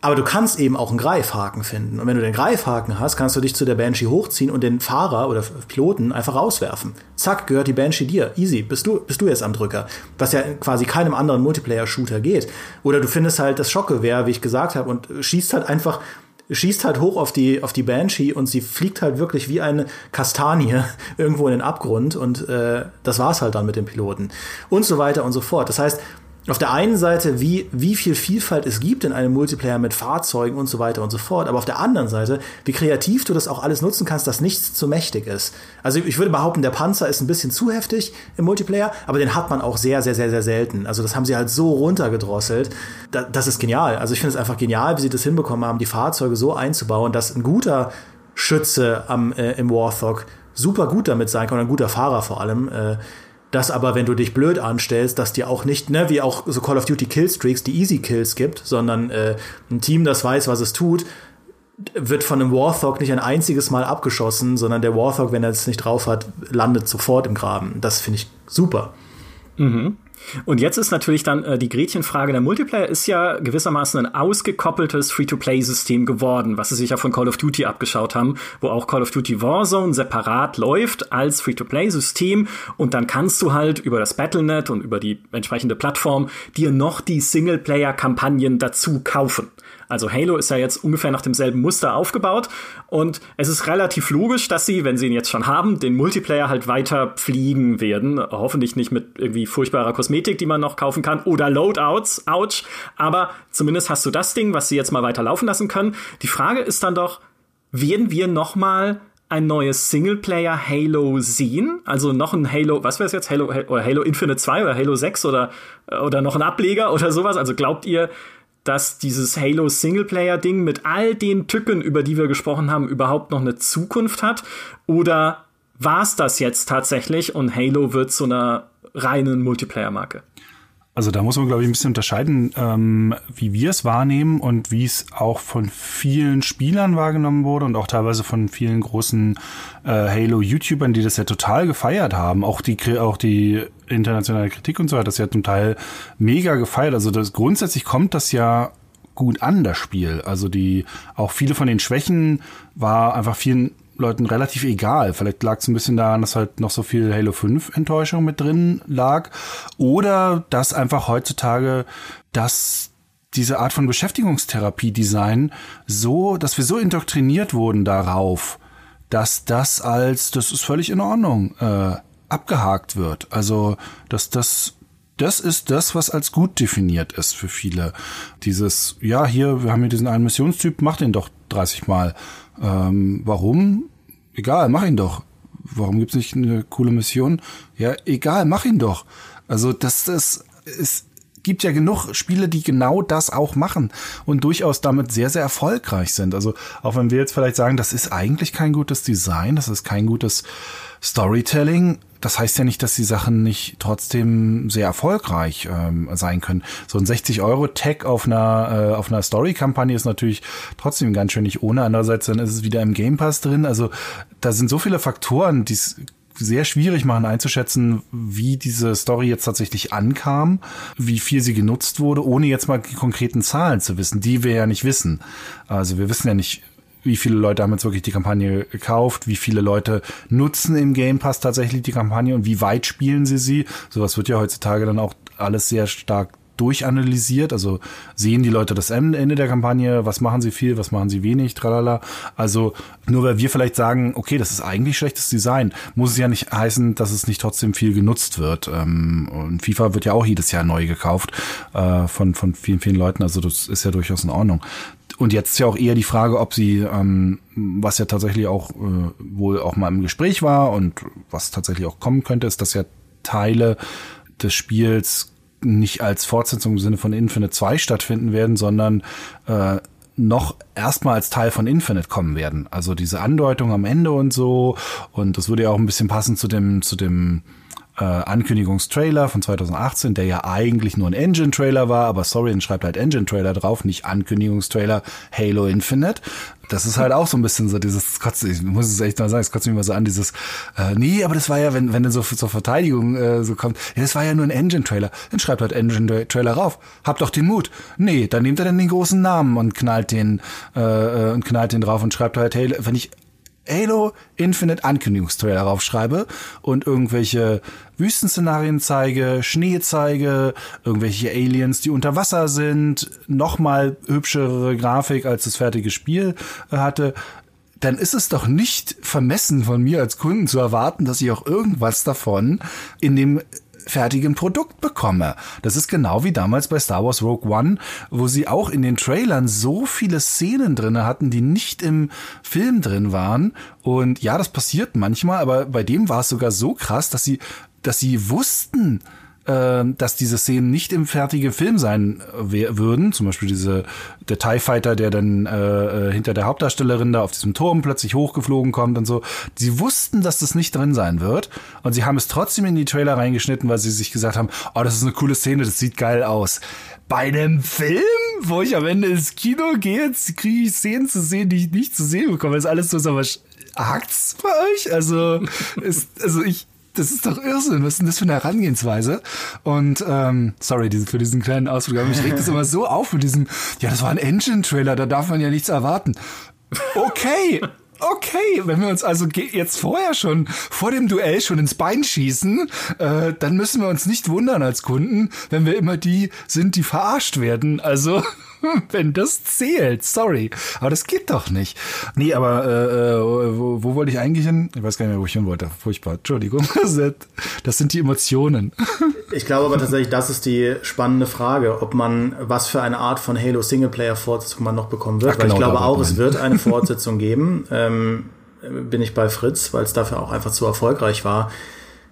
Aber du kannst eben auch einen Greifhaken finden. Und wenn du den Greifhaken hast, kannst du dich zu der Banshee hochziehen und den Fahrer oder Piloten einfach rauswerfen. Zack, gehört die Banshee dir. Easy, bist du, bist du jetzt am Drücker. Was ja quasi keinem anderen Multiplayer-Shooter geht. Oder du findest halt das Schockgewehr, wie ich gesagt habe, und schießt halt einfach schießt halt hoch auf die, auf die Banshee und sie fliegt halt wirklich wie eine Kastanie irgendwo in den Abgrund und äh, das war's halt dann mit dem Piloten. Und so weiter und so fort. Das heißt, auf der einen Seite, wie, wie viel Vielfalt es gibt in einem Multiplayer mit Fahrzeugen und so weiter und so fort, aber auf der anderen Seite, wie kreativ du das auch alles nutzen kannst, dass nichts zu mächtig ist. Also ich würde behaupten, der Panzer ist ein bisschen zu heftig im Multiplayer, aber den hat man auch sehr, sehr, sehr, sehr selten. Also das haben sie halt so runtergedrosselt. das ist genial. Also ich finde es einfach genial, wie sie das hinbekommen haben, die Fahrzeuge so einzubauen, dass ein guter Schütze am, äh, im Warthog super gut damit sein kann, ein guter Fahrer vor allem. Äh, dass aber, wenn du dich blöd anstellst, dass dir auch nicht, ne, wie auch so Call of Duty Killstreaks, die Easy Kills gibt, sondern äh, ein Team, das weiß, was es tut, wird von einem Warthog nicht ein einziges Mal abgeschossen, sondern der Warthog, wenn er es nicht drauf hat, landet sofort im Graben. Das finde ich super. Mhm. Und jetzt ist natürlich dann äh, die Gretchenfrage, der Multiplayer ist ja gewissermaßen ein ausgekoppeltes Free-to-Play-System geworden, was sie sich ja von Call of Duty abgeschaut haben, wo auch Call of Duty Warzone separat läuft als Free-to-Play-System und dann kannst du halt über das Battlenet und über die entsprechende Plattform dir noch die Singleplayer-Kampagnen dazu kaufen. Also Halo ist ja jetzt ungefähr nach demselben Muster aufgebaut und es ist relativ logisch, dass sie, wenn sie ihn jetzt schon haben, den Multiplayer halt weiter pflegen werden. Hoffentlich nicht mit irgendwie furchtbarer Kosmetik, die man noch kaufen kann oder Loadouts, ouch. Aber zumindest hast du das Ding, was sie jetzt mal weiter laufen lassen können. Die Frage ist dann doch, werden wir noch mal ein neues Singleplayer Halo sehen? Also noch ein Halo, was wäre es jetzt? Halo, Halo Infinite 2 oder Halo 6 oder, oder noch ein Ableger oder sowas? Also glaubt ihr, dass dieses Halo Singleplayer-Ding mit all den Tücken, über die wir gesprochen haben, überhaupt noch eine Zukunft hat? Oder war es das jetzt tatsächlich und Halo wird zu einer reinen Multiplayer-Marke? Also da muss man, glaube ich, ein bisschen unterscheiden, ähm, wie wir es wahrnehmen und wie es auch von vielen Spielern wahrgenommen wurde und auch teilweise von vielen großen äh, Halo-YouTubern, die das ja total gefeiert haben. Auch die, auch die internationale Kritik und so hat das ja zum Teil mega gefeiert. Also das, grundsätzlich kommt das ja gut an, das Spiel. Also die, auch viele von den Schwächen war einfach vielen Leuten relativ egal. Vielleicht lag es ein bisschen daran, dass halt noch so viel Halo 5 Enttäuschung mit drin lag. Oder dass einfach heutzutage das diese Art von Beschäftigungstherapie-Design so, dass wir so indoktriniert wurden darauf, dass das als, das ist völlig in Ordnung, äh, abgehakt wird. Also, dass das das ist das, was als gut definiert ist für viele. Dieses, ja, hier, wir haben hier diesen einen Missionstyp, mach den doch 30 Mal. Ähm, warum? Egal, mach ihn doch. Warum gibt's nicht eine coole Mission? Ja, egal, mach ihn doch. Also das, das es gibt ja genug Spiele, die genau das auch machen und durchaus damit sehr, sehr erfolgreich sind. Also auch wenn wir jetzt vielleicht sagen, das ist eigentlich kein gutes Design, das ist kein gutes Storytelling, das heißt ja nicht, dass die Sachen nicht trotzdem sehr erfolgreich ähm, sein können. So ein 60 Euro Tag auf einer äh, auf einer Story-Kampagne ist natürlich trotzdem ganz schön nicht ohne. Andererseits dann ist es wieder im Game Pass drin. Also da sind so viele Faktoren, die es sehr schwierig machen einzuschätzen, wie diese Story jetzt tatsächlich ankam, wie viel sie genutzt wurde, ohne jetzt mal die konkreten Zahlen zu wissen, die wir ja nicht wissen. Also wir wissen ja nicht, wie viele Leute haben jetzt wirklich die Kampagne gekauft, wie viele Leute nutzen im Game Pass tatsächlich die Kampagne und wie weit spielen sie sie. Sowas wird ja heutzutage dann auch alles sehr stark durchanalysiert. Also sehen die Leute das Ende der Kampagne, was machen sie viel, was machen sie wenig, tralala. Also nur weil wir vielleicht sagen, okay, das ist eigentlich schlechtes Design, muss es ja nicht heißen, dass es nicht trotzdem viel genutzt wird. Ähm, und FIFA wird ja auch jedes Jahr neu gekauft äh, von, von vielen, vielen Leuten. Also das ist ja durchaus in Ordnung und jetzt ist ja auch eher die Frage, ob sie, ähm, was ja tatsächlich auch äh, wohl auch mal im Gespräch war und was tatsächlich auch kommen könnte, ist, dass ja Teile des Spiels nicht als Fortsetzung im Sinne von Infinite 2 stattfinden werden, sondern äh, noch erstmal als Teil von Infinite kommen werden. Also diese Andeutung am Ende und so. Und das würde ja auch ein bisschen passen zu dem, zu dem äh, Ankündigungstrailer von 2018, der ja eigentlich nur ein Engine-Trailer war, aber sorry, dann schreibt halt Engine-Trailer drauf, nicht Ankündigungstrailer Halo Infinite. Das ist halt auch so ein bisschen so dieses, ich muss es echt mal sagen, es kotzt mich mal so an, dieses, äh, nee, aber das war ja, wenn, wenn dann so zur Verteidigung äh, so kommt, ja, das war ja nur ein Engine-Trailer. Dann schreibt halt Engine-Trailer rauf. Habt doch den Mut. Nee, dann nehmt er dann den großen Namen und knallt den, äh, äh und knallt den drauf und schreibt halt, hey, wenn ich Halo Infinite Ankündigungstrailer raufschreibe und irgendwelche Wüstenszenarien zeige, Schnee zeige, irgendwelche Aliens, die unter Wasser sind, nochmal hübschere Grafik als das fertige Spiel hatte, dann ist es doch nicht vermessen von mir als Kunden zu erwarten, dass ich auch irgendwas davon in dem fertigen Produkt bekomme. Das ist genau wie damals bei Star Wars Rogue One, wo sie auch in den Trailern so viele Szenen drinne hatten, die nicht im Film drin waren. Und ja, das passiert manchmal, aber bei dem war es sogar so krass, dass sie, dass sie wussten, äh, dass diese Szenen nicht im fertigen Film sein äh, würden. Zum Beispiel diese der TIE Fighter, der dann äh, äh, hinter der Hauptdarstellerin da auf diesem Turm plötzlich hochgeflogen kommt und so. Sie wussten, dass das nicht drin sein wird und sie haben es trotzdem in die Trailer reingeschnitten, weil sie sich gesagt haben, oh, das ist eine coole Szene, das sieht geil aus. Bei einem Film, wo ich am Ende ins Kino gehe, kriege ich Szenen zu sehen, die ich nicht zu sehen bekomme. Das ist alles so, so hakt's bei euch? Also, ist, also ich, das ist doch Irrsinn. Was ist denn das für eine Herangehensweise? Und ähm, sorry für diesen kleinen Ausflug, aber mich regt das immer so auf mit diesem, ja, das war ein Engine-Trailer, da darf man ja nichts erwarten. Okay. Okay, wenn wir uns also jetzt vorher schon vor dem Duell schon ins Bein schießen, äh, dann müssen wir uns nicht wundern als Kunden, wenn wir immer die sind, die verarscht werden. Also wenn das zählt, sorry. Aber das geht doch nicht. Nee, aber äh, äh, wo, wo wollte ich eigentlich hin? Ich weiß gar nicht mehr, wo ich hin wollte. Furchtbar. Entschuldigung. Das sind die Emotionen. Ich glaube aber tatsächlich, das ist die spannende Frage, ob man, was für eine Art von Halo Singleplayer-Fortsetzung man noch bekommen wird. Ach, weil genau, ich glaube auch, es wird eine Fortsetzung geben. Ähm, bin ich bei Fritz, weil es dafür auch einfach zu erfolgreich war.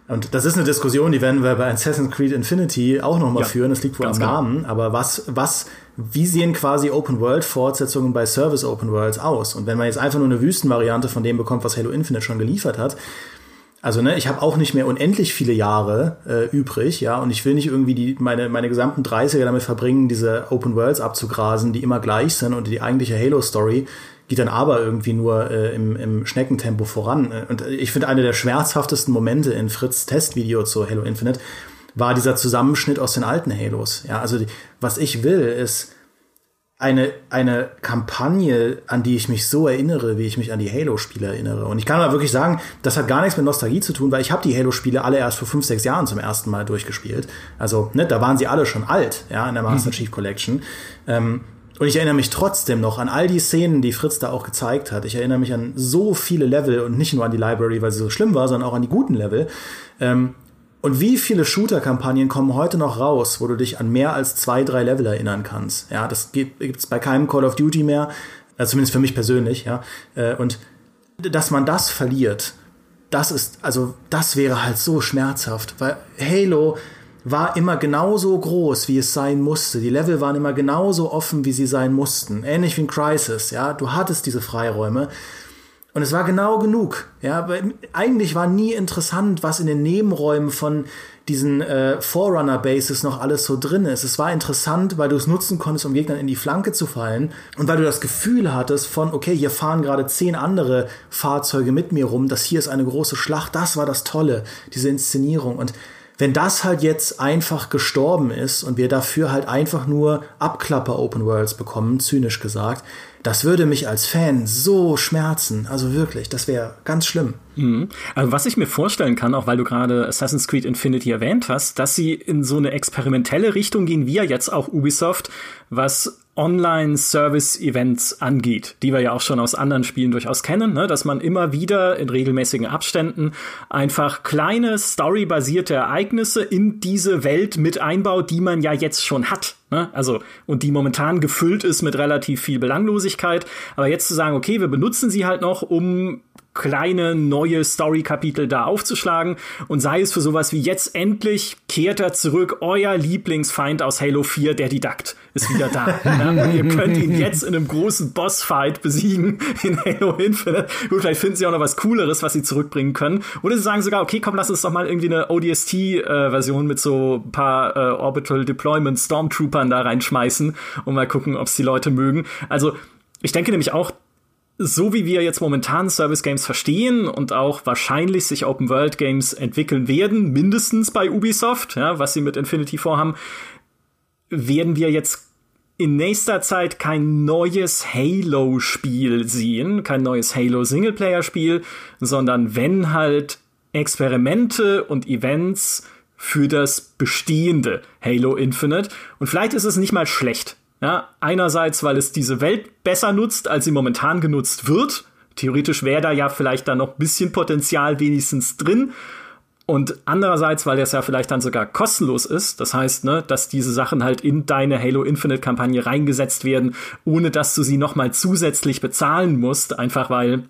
Und das ist eine Diskussion, die werden wir bei Assassin's Creed Infinity auch nochmal ja, führen. Das liegt wohl am genau. Namen. Aber was, was, wie sehen quasi Open World Fortsetzungen bei Service Open Worlds aus? Und wenn man jetzt einfach nur eine Wüstenvariante von dem bekommt, was Halo Infinite schon geliefert hat, also ne, ich habe auch nicht mehr unendlich viele Jahre äh, übrig, ja, und ich will nicht irgendwie die, meine, meine gesamten 30er damit verbringen, diese Open Worlds abzugrasen, die immer gleich sind und die eigentliche Halo-Story geht dann aber irgendwie nur äh, im, im Schneckentempo voran. Und ich finde, eine der schmerzhaftesten Momente in Fritz Testvideo zu Halo Infinite war dieser Zusammenschnitt aus den alten Halos. Ja, also die, was ich will, ist eine, eine Kampagne, an die ich mich so erinnere, wie ich mich an die Halo-Spiele erinnere. Und ich kann aber wirklich sagen, das hat gar nichts mit Nostalgie zu tun, weil ich habe die Halo-Spiele alle erst vor fünf, sechs Jahren zum ersten Mal durchgespielt. Also, ne, da waren sie alle schon alt, ja, in der Master mhm. Chief Collection. Ähm, und ich erinnere mich trotzdem noch an all die Szenen, die Fritz da auch gezeigt hat. Ich erinnere mich an so viele Level und nicht nur an die Library, weil sie so schlimm war, sondern auch an die guten Level. Ähm, und wie viele Shooter-Kampagnen kommen heute noch raus, wo du dich an mehr als zwei, drei Level erinnern kannst? Ja, das gibt es bei keinem Call of Duty mehr, also zumindest für mich persönlich, ja. Äh, und dass man das verliert, das ist, also das wäre halt so schmerzhaft, weil Halo war immer genauso groß, wie es sein musste. Die Level waren immer genauso offen, wie sie sein mussten. Ähnlich wie in Crisis, ja. Du hattest diese Freiräume. Und es war genau genug. Ja, eigentlich war nie interessant, was in den Nebenräumen von diesen äh, Forerunner-Bases noch alles so drin ist. Es war interessant, weil du es nutzen konntest, um Gegnern in die Flanke zu fallen und weil du das Gefühl hattest von, okay, hier fahren gerade zehn andere Fahrzeuge mit mir rum, das hier ist eine große Schlacht. Das war das Tolle, diese Inszenierung. Und wenn das halt jetzt einfach gestorben ist und wir dafür halt einfach nur Abklapper Open Worlds bekommen, zynisch gesagt, das würde mich als Fan so schmerzen. Also wirklich, das wäre ganz schlimm. Mhm. Also was ich mir vorstellen kann, auch weil du gerade Assassin's Creed Infinity erwähnt hast, dass sie in so eine experimentelle Richtung gehen, wie ja jetzt auch Ubisoft, was Online-Service-Events angeht, die wir ja auch schon aus anderen Spielen durchaus kennen, ne? dass man immer wieder in regelmäßigen Abständen einfach kleine storybasierte Ereignisse in diese Welt mit einbaut, die man ja jetzt schon hat. Ne? Also, und die momentan gefüllt ist mit relativ viel Belanglosigkeit. Aber jetzt zu sagen, okay, wir benutzen sie halt noch, um kleine neue Story-Kapitel da aufzuschlagen und sei es für sowas wie jetzt endlich kehrt er zurück, euer Lieblingsfeind aus Halo 4, der Didakt, ist wieder da. ja, ihr könnt ihn jetzt in einem großen Bossfight besiegen in Halo Infinite. Gut, vielleicht finden sie auch noch was Cooleres, was sie zurückbringen können. Oder sie sagen sogar, okay, komm, lass uns doch mal irgendwie eine ODST-Version äh, mit so ein paar äh, Orbital Deployment Stormtroopern da reinschmeißen und mal gucken, ob es die Leute mögen. Also, ich denke nämlich auch, so wie wir jetzt momentan Service Games verstehen und auch wahrscheinlich sich Open World Games entwickeln werden, mindestens bei Ubisoft, ja, was sie mit Infinity vorhaben, werden wir jetzt in nächster Zeit kein neues Halo-Spiel sehen, kein neues Halo-Singleplayer-Spiel, sondern wenn halt Experimente und Events für das bestehende Halo Infinite. Und vielleicht ist es nicht mal schlecht. Ja, einerseits, weil es diese Welt besser nutzt, als sie momentan genutzt wird. Theoretisch wäre da ja vielleicht da noch ein bisschen Potenzial wenigstens drin. Und andererseits, weil das ja vielleicht dann sogar kostenlos ist, das heißt, ne, dass diese Sachen halt in deine Halo Infinite Kampagne reingesetzt werden, ohne dass du sie nochmal zusätzlich bezahlen musst, einfach weil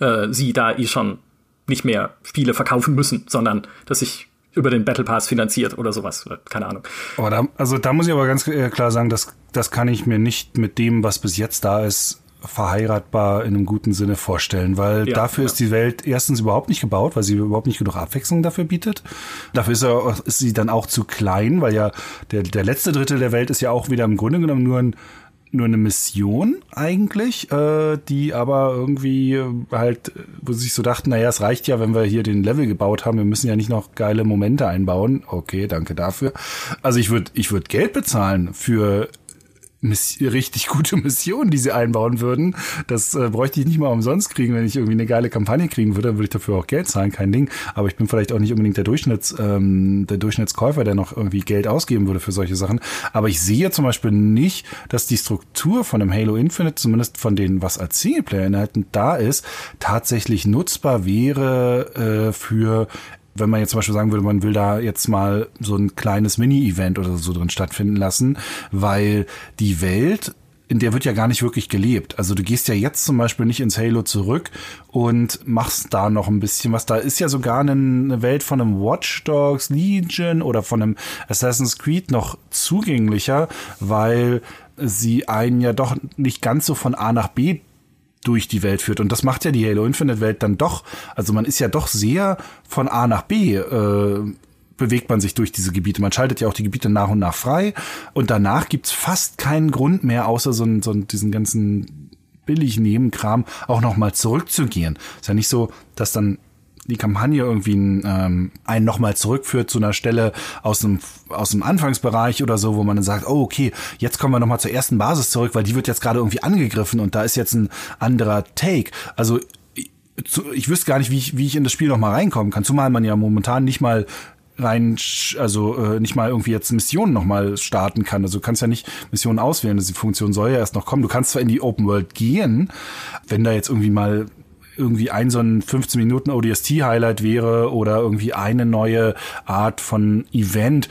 äh, sie da eh schon nicht mehr Spiele verkaufen müssen, sondern dass sich über den Battle Pass finanziert oder sowas. Keine Ahnung. Aber da, also da muss ich aber ganz äh, klar sagen, das, das kann ich mir nicht mit dem, was bis jetzt da ist, verheiratbar in einem guten Sinne vorstellen, weil ja, dafür ja. ist die Welt erstens überhaupt nicht gebaut, weil sie überhaupt nicht genug Abwechslung dafür bietet. Dafür ist, er, ist sie dann auch zu klein, weil ja der, der letzte Drittel der Welt ist ja auch wieder im Grunde genommen nur ein nur eine Mission eigentlich, äh, die aber irgendwie halt, wo sie sich so dachten, naja, es reicht ja, wenn wir hier den Level gebaut haben, wir müssen ja nicht noch geile Momente einbauen. Okay, danke dafür. Also ich würde ich würde Geld bezahlen für richtig gute Mission, die sie einbauen würden. Das äh, bräuchte ich nicht mal umsonst kriegen, wenn ich irgendwie eine geile Kampagne kriegen würde, dann würde ich dafür auch Geld zahlen, kein Ding. Aber ich bin vielleicht auch nicht unbedingt der Durchschnitts, ähm, der Durchschnittskäufer, der noch irgendwie Geld ausgeben würde für solche Sachen. Aber ich sehe zum Beispiel nicht, dass die Struktur von einem Halo Infinite, zumindest von denen, was als Singleplayer-Inhalten da ist, tatsächlich nutzbar wäre äh, für wenn man jetzt zum Beispiel sagen würde, man will da jetzt mal so ein kleines Mini-Event oder so drin stattfinden lassen, weil die Welt in der wird ja gar nicht wirklich gelebt. Also du gehst ja jetzt zum Beispiel nicht ins Halo zurück und machst da noch ein bisschen was. Da ist ja sogar eine Welt von einem Watch Dogs Legion oder von einem Assassin's Creed noch zugänglicher, weil sie einen ja doch nicht ganz so von A nach B durch die Welt führt. Und das macht ja die Halo Infinite Welt dann doch. Also man ist ja doch sehr von A nach B äh, bewegt man sich durch diese Gebiete. Man schaltet ja auch die Gebiete nach und nach frei. Und danach gibt's fast keinen Grund mehr, außer so, so diesen ganzen billig Nebenkram auch nochmal zurückzugehen. Ist ja nicht so, dass dann die Kampagne irgendwie ähm, einen nochmal zurückführt zu einer Stelle aus dem, aus dem Anfangsbereich oder so, wo man dann sagt, oh, okay, jetzt kommen wir nochmal zur ersten Basis zurück, weil die wird jetzt gerade irgendwie angegriffen und da ist jetzt ein anderer Take. Also ich, ich wüsste gar nicht, wie ich, wie ich in das Spiel nochmal reinkommen kann, zumal man ja momentan nicht mal rein, also äh, nicht mal irgendwie jetzt Missionen nochmal starten kann. Also du kannst ja nicht Missionen auswählen, also die Funktion soll ja erst noch kommen. Du kannst zwar in die Open World gehen, wenn da jetzt irgendwie mal irgendwie ein so ein 15 Minuten ODST-Highlight wäre oder irgendwie eine neue Art von Event.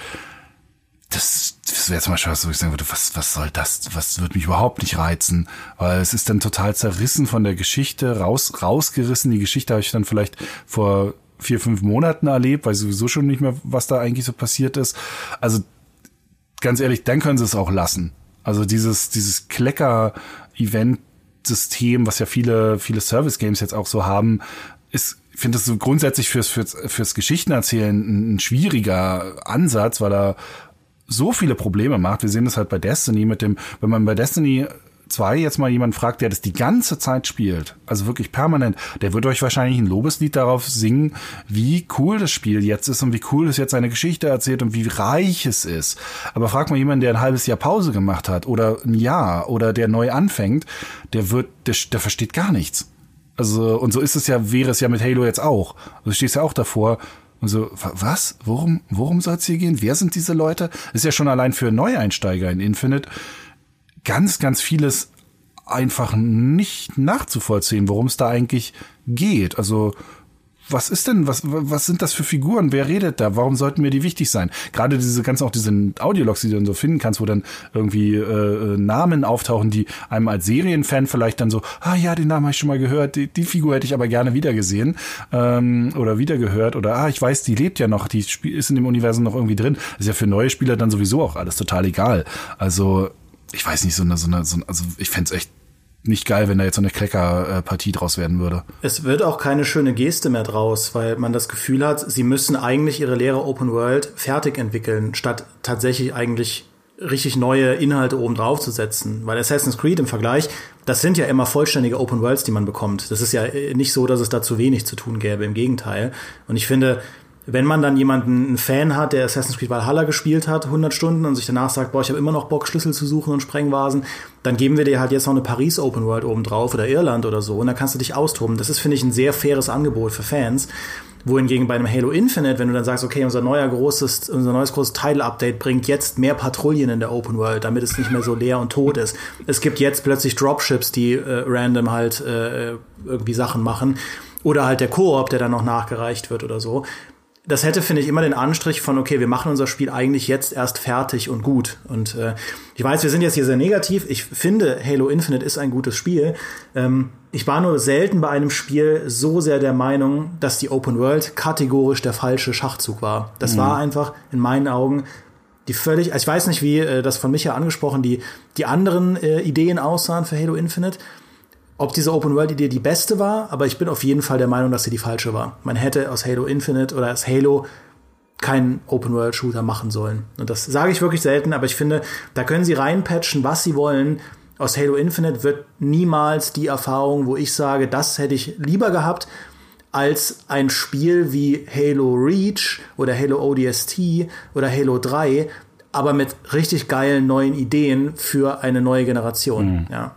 Das, das wäre zum Beispiel was, wo ich sagen würde, was, was soll das? Was wird mich überhaupt nicht reizen? Weil es ist dann total zerrissen von der Geschichte, raus, rausgerissen. Die Geschichte habe ich dann vielleicht vor vier, fünf Monaten erlebt, weiß sowieso schon nicht mehr, was da eigentlich so passiert ist. Also ganz ehrlich, dann können sie es auch lassen. Also dieses, dieses Klecker-Event System, was ja viele, viele Service-Games jetzt auch so haben, ist, ich finde das so grundsätzlich fürs, fürs, fürs Geschichtenerzählen ein schwieriger Ansatz, weil er so viele Probleme macht. Wir sehen das halt bei Destiny mit dem, wenn man bei Destiny 2 jetzt mal jemand fragt, der das die ganze Zeit spielt, also wirklich permanent, der wird euch wahrscheinlich ein Lobeslied darauf singen, wie cool das Spiel jetzt ist und wie cool es jetzt seine Geschichte erzählt und wie reich es ist. Aber frag mal jemanden, der ein halbes Jahr Pause gemacht hat oder ein Jahr oder der neu anfängt, der wird, der, der versteht gar nichts. Also, und so ist es ja, wäre es ja mit Halo jetzt auch. Also, du stehst ja auch davor und so, was? Worum, worum soll es hier gehen? Wer sind diese Leute? Ist ja schon allein für Neueinsteiger in Infinite ganz, ganz vieles einfach nicht nachzuvollziehen, worum es da eigentlich geht. Also was ist denn, was, was sind das für Figuren? Wer redet da? Warum sollten mir die wichtig sein? Gerade diese ganz auch diese Audiologs, die du dann so finden kannst, wo dann irgendwie äh, äh, Namen auftauchen, die einem als Serienfan vielleicht dann so, ah ja, den Namen habe ich schon mal gehört, die, die Figur hätte ich aber gerne wiedergesehen ähm, oder wiedergehört oder ah, ich weiß, die lebt ja noch, die ist in dem Universum noch irgendwie drin. ist ja für neue Spieler dann sowieso auch alles total egal. Also ich weiß nicht, so eine, so eine, so eine also ich fände es echt nicht geil, wenn da jetzt so eine Klecker-Partie draus werden würde. Es wird auch keine schöne Geste mehr draus, weil man das Gefühl hat, sie müssen eigentlich ihre leere Open World fertig entwickeln, statt tatsächlich eigentlich richtig neue Inhalte oben drauf zu setzen. Weil Assassin's Creed im Vergleich, das sind ja immer vollständige Open Worlds, die man bekommt. Das ist ja nicht so, dass es da zu wenig zu tun gäbe, im Gegenteil. Und ich finde, wenn man dann jemanden, einen Fan hat, der Assassin's Creed Valhalla gespielt hat, 100 Stunden und sich danach sagt, boah, ich habe immer noch Bock, Schlüssel zu suchen und Sprengvasen, dann geben wir dir halt jetzt noch eine Paris Open World oben drauf oder Irland oder so und dann kannst du dich austoben. Das ist, finde ich, ein sehr faires Angebot für Fans. Wohingegen bei einem Halo Infinite, wenn du dann sagst, okay, unser neuer großes, unser neues großes Title-Update bringt jetzt mehr Patrouillen in der Open World, damit es nicht mehr so leer und tot ist. Es gibt jetzt plötzlich Dropships, die äh, random halt äh, irgendwie Sachen machen. Oder halt der Koop, der dann noch nachgereicht wird oder so das hätte, finde ich, immer den Anstrich von, okay, wir machen unser Spiel eigentlich jetzt erst fertig und gut. Und äh, ich weiß, wir sind jetzt hier sehr negativ. Ich finde, Halo Infinite ist ein gutes Spiel. Ähm, ich war nur selten bei einem Spiel so sehr der Meinung, dass die Open World kategorisch der falsche Schachzug war. Das mhm. war einfach in meinen Augen die völlig, also ich weiß nicht, wie äh, das von Micha angesprochen, die, die anderen äh, Ideen aussahen für Halo Infinite ob diese Open-World-Idee die beste war, aber ich bin auf jeden Fall der Meinung, dass sie die falsche war. Man hätte aus Halo Infinite oder aus Halo keinen Open-World-Shooter machen sollen. Und das sage ich wirklich selten, aber ich finde, da können sie reinpatchen, was sie wollen. Aus Halo Infinite wird niemals die Erfahrung, wo ich sage, das hätte ich lieber gehabt, als ein Spiel wie Halo Reach oder Halo ODST oder Halo 3, aber mit richtig geilen neuen Ideen für eine neue Generation. Mhm. Ja.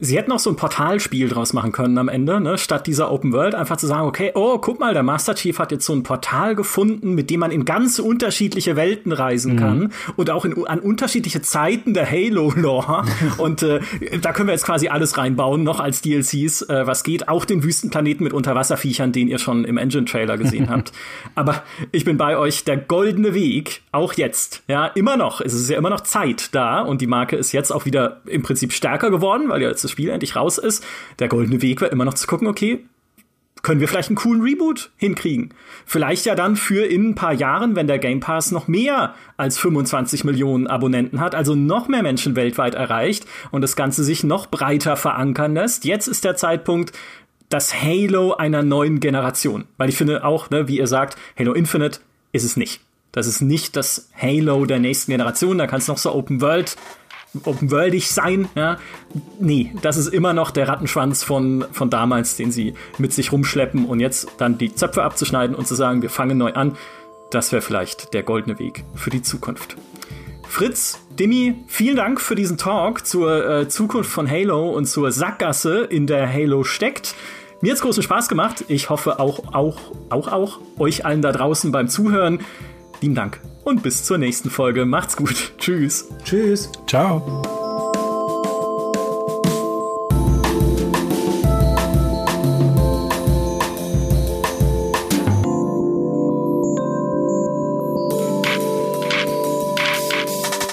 Sie hätten auch so ein Portalspiel draus machen können am Ende, ne? statt dieser Open World einfach zu sagen, okay, oh, guck mal, der Master Chief hat jetzt so ein Portal gefunden, mit dem man in ganz unterschiedliche Welten reisen mhm. kann und auch in, an unterschiedliche Zeiten der Halo-Lore. und äh, da können wir jetzt quasi alles reinbauen, noch als DLCs, äh, was geht. Auch den Wüstenplaneten mit Unterwasserviechern, den ihr schon im Engine-Trailer gesehen habt. Aber ich bin bei euch, der goldene Weg, auch jetzt, ja, immer noch. Es ist ja immer noch Zeit da und die Marke ist jetzt auch wieder im Prinzip stärker geworden, weil ja jetzt das Spiel endlich raus ist, der goldene Weg war immer noch zu gucken, okay, können wir vielleicht einen coolen Reboot hinkriegen? Vielleicht ja dann für in ein paar Jahren, wenn der Game Pass noch mehr als 25 Millionen Abonnenten hat, also noch mehr Menschen weltweit erreicht und das Ganze sich noch breiter verankern lässt. Jetzt ist der Zeitpunkt, das Halo einer neuen Generation. Weil ich finde auch, ne, wie ihr sagt, Halo Infinite ist es nicht. Das ist nicht das Halo der nächsten Generation. Da kann es noch so Open World open-worldig sein. Ja? Nee, das ist immer noch der Rattenschwanz von, von damals, den sie mit sich rumschleppen und jetzt dann die Zöpfe abzuschneiden und zu sagen, wir fangen neu an. Das wäre vielleicht der goldene Weg für die Zukunft. Fritz, Dimi, vielen Dank für diesen Talk zur äh, Zukunft von Halo und zur Sackgasse, in der Halo steckt. Mir hat's großen Spaß gemacht. Ich hoffe auch, auch, auch, auch euch allen da draußen beim Zuhören. Lieben Dank und bis zur nächsten Folge. Macht's gut. Tschüss. Tschüss. Ciao.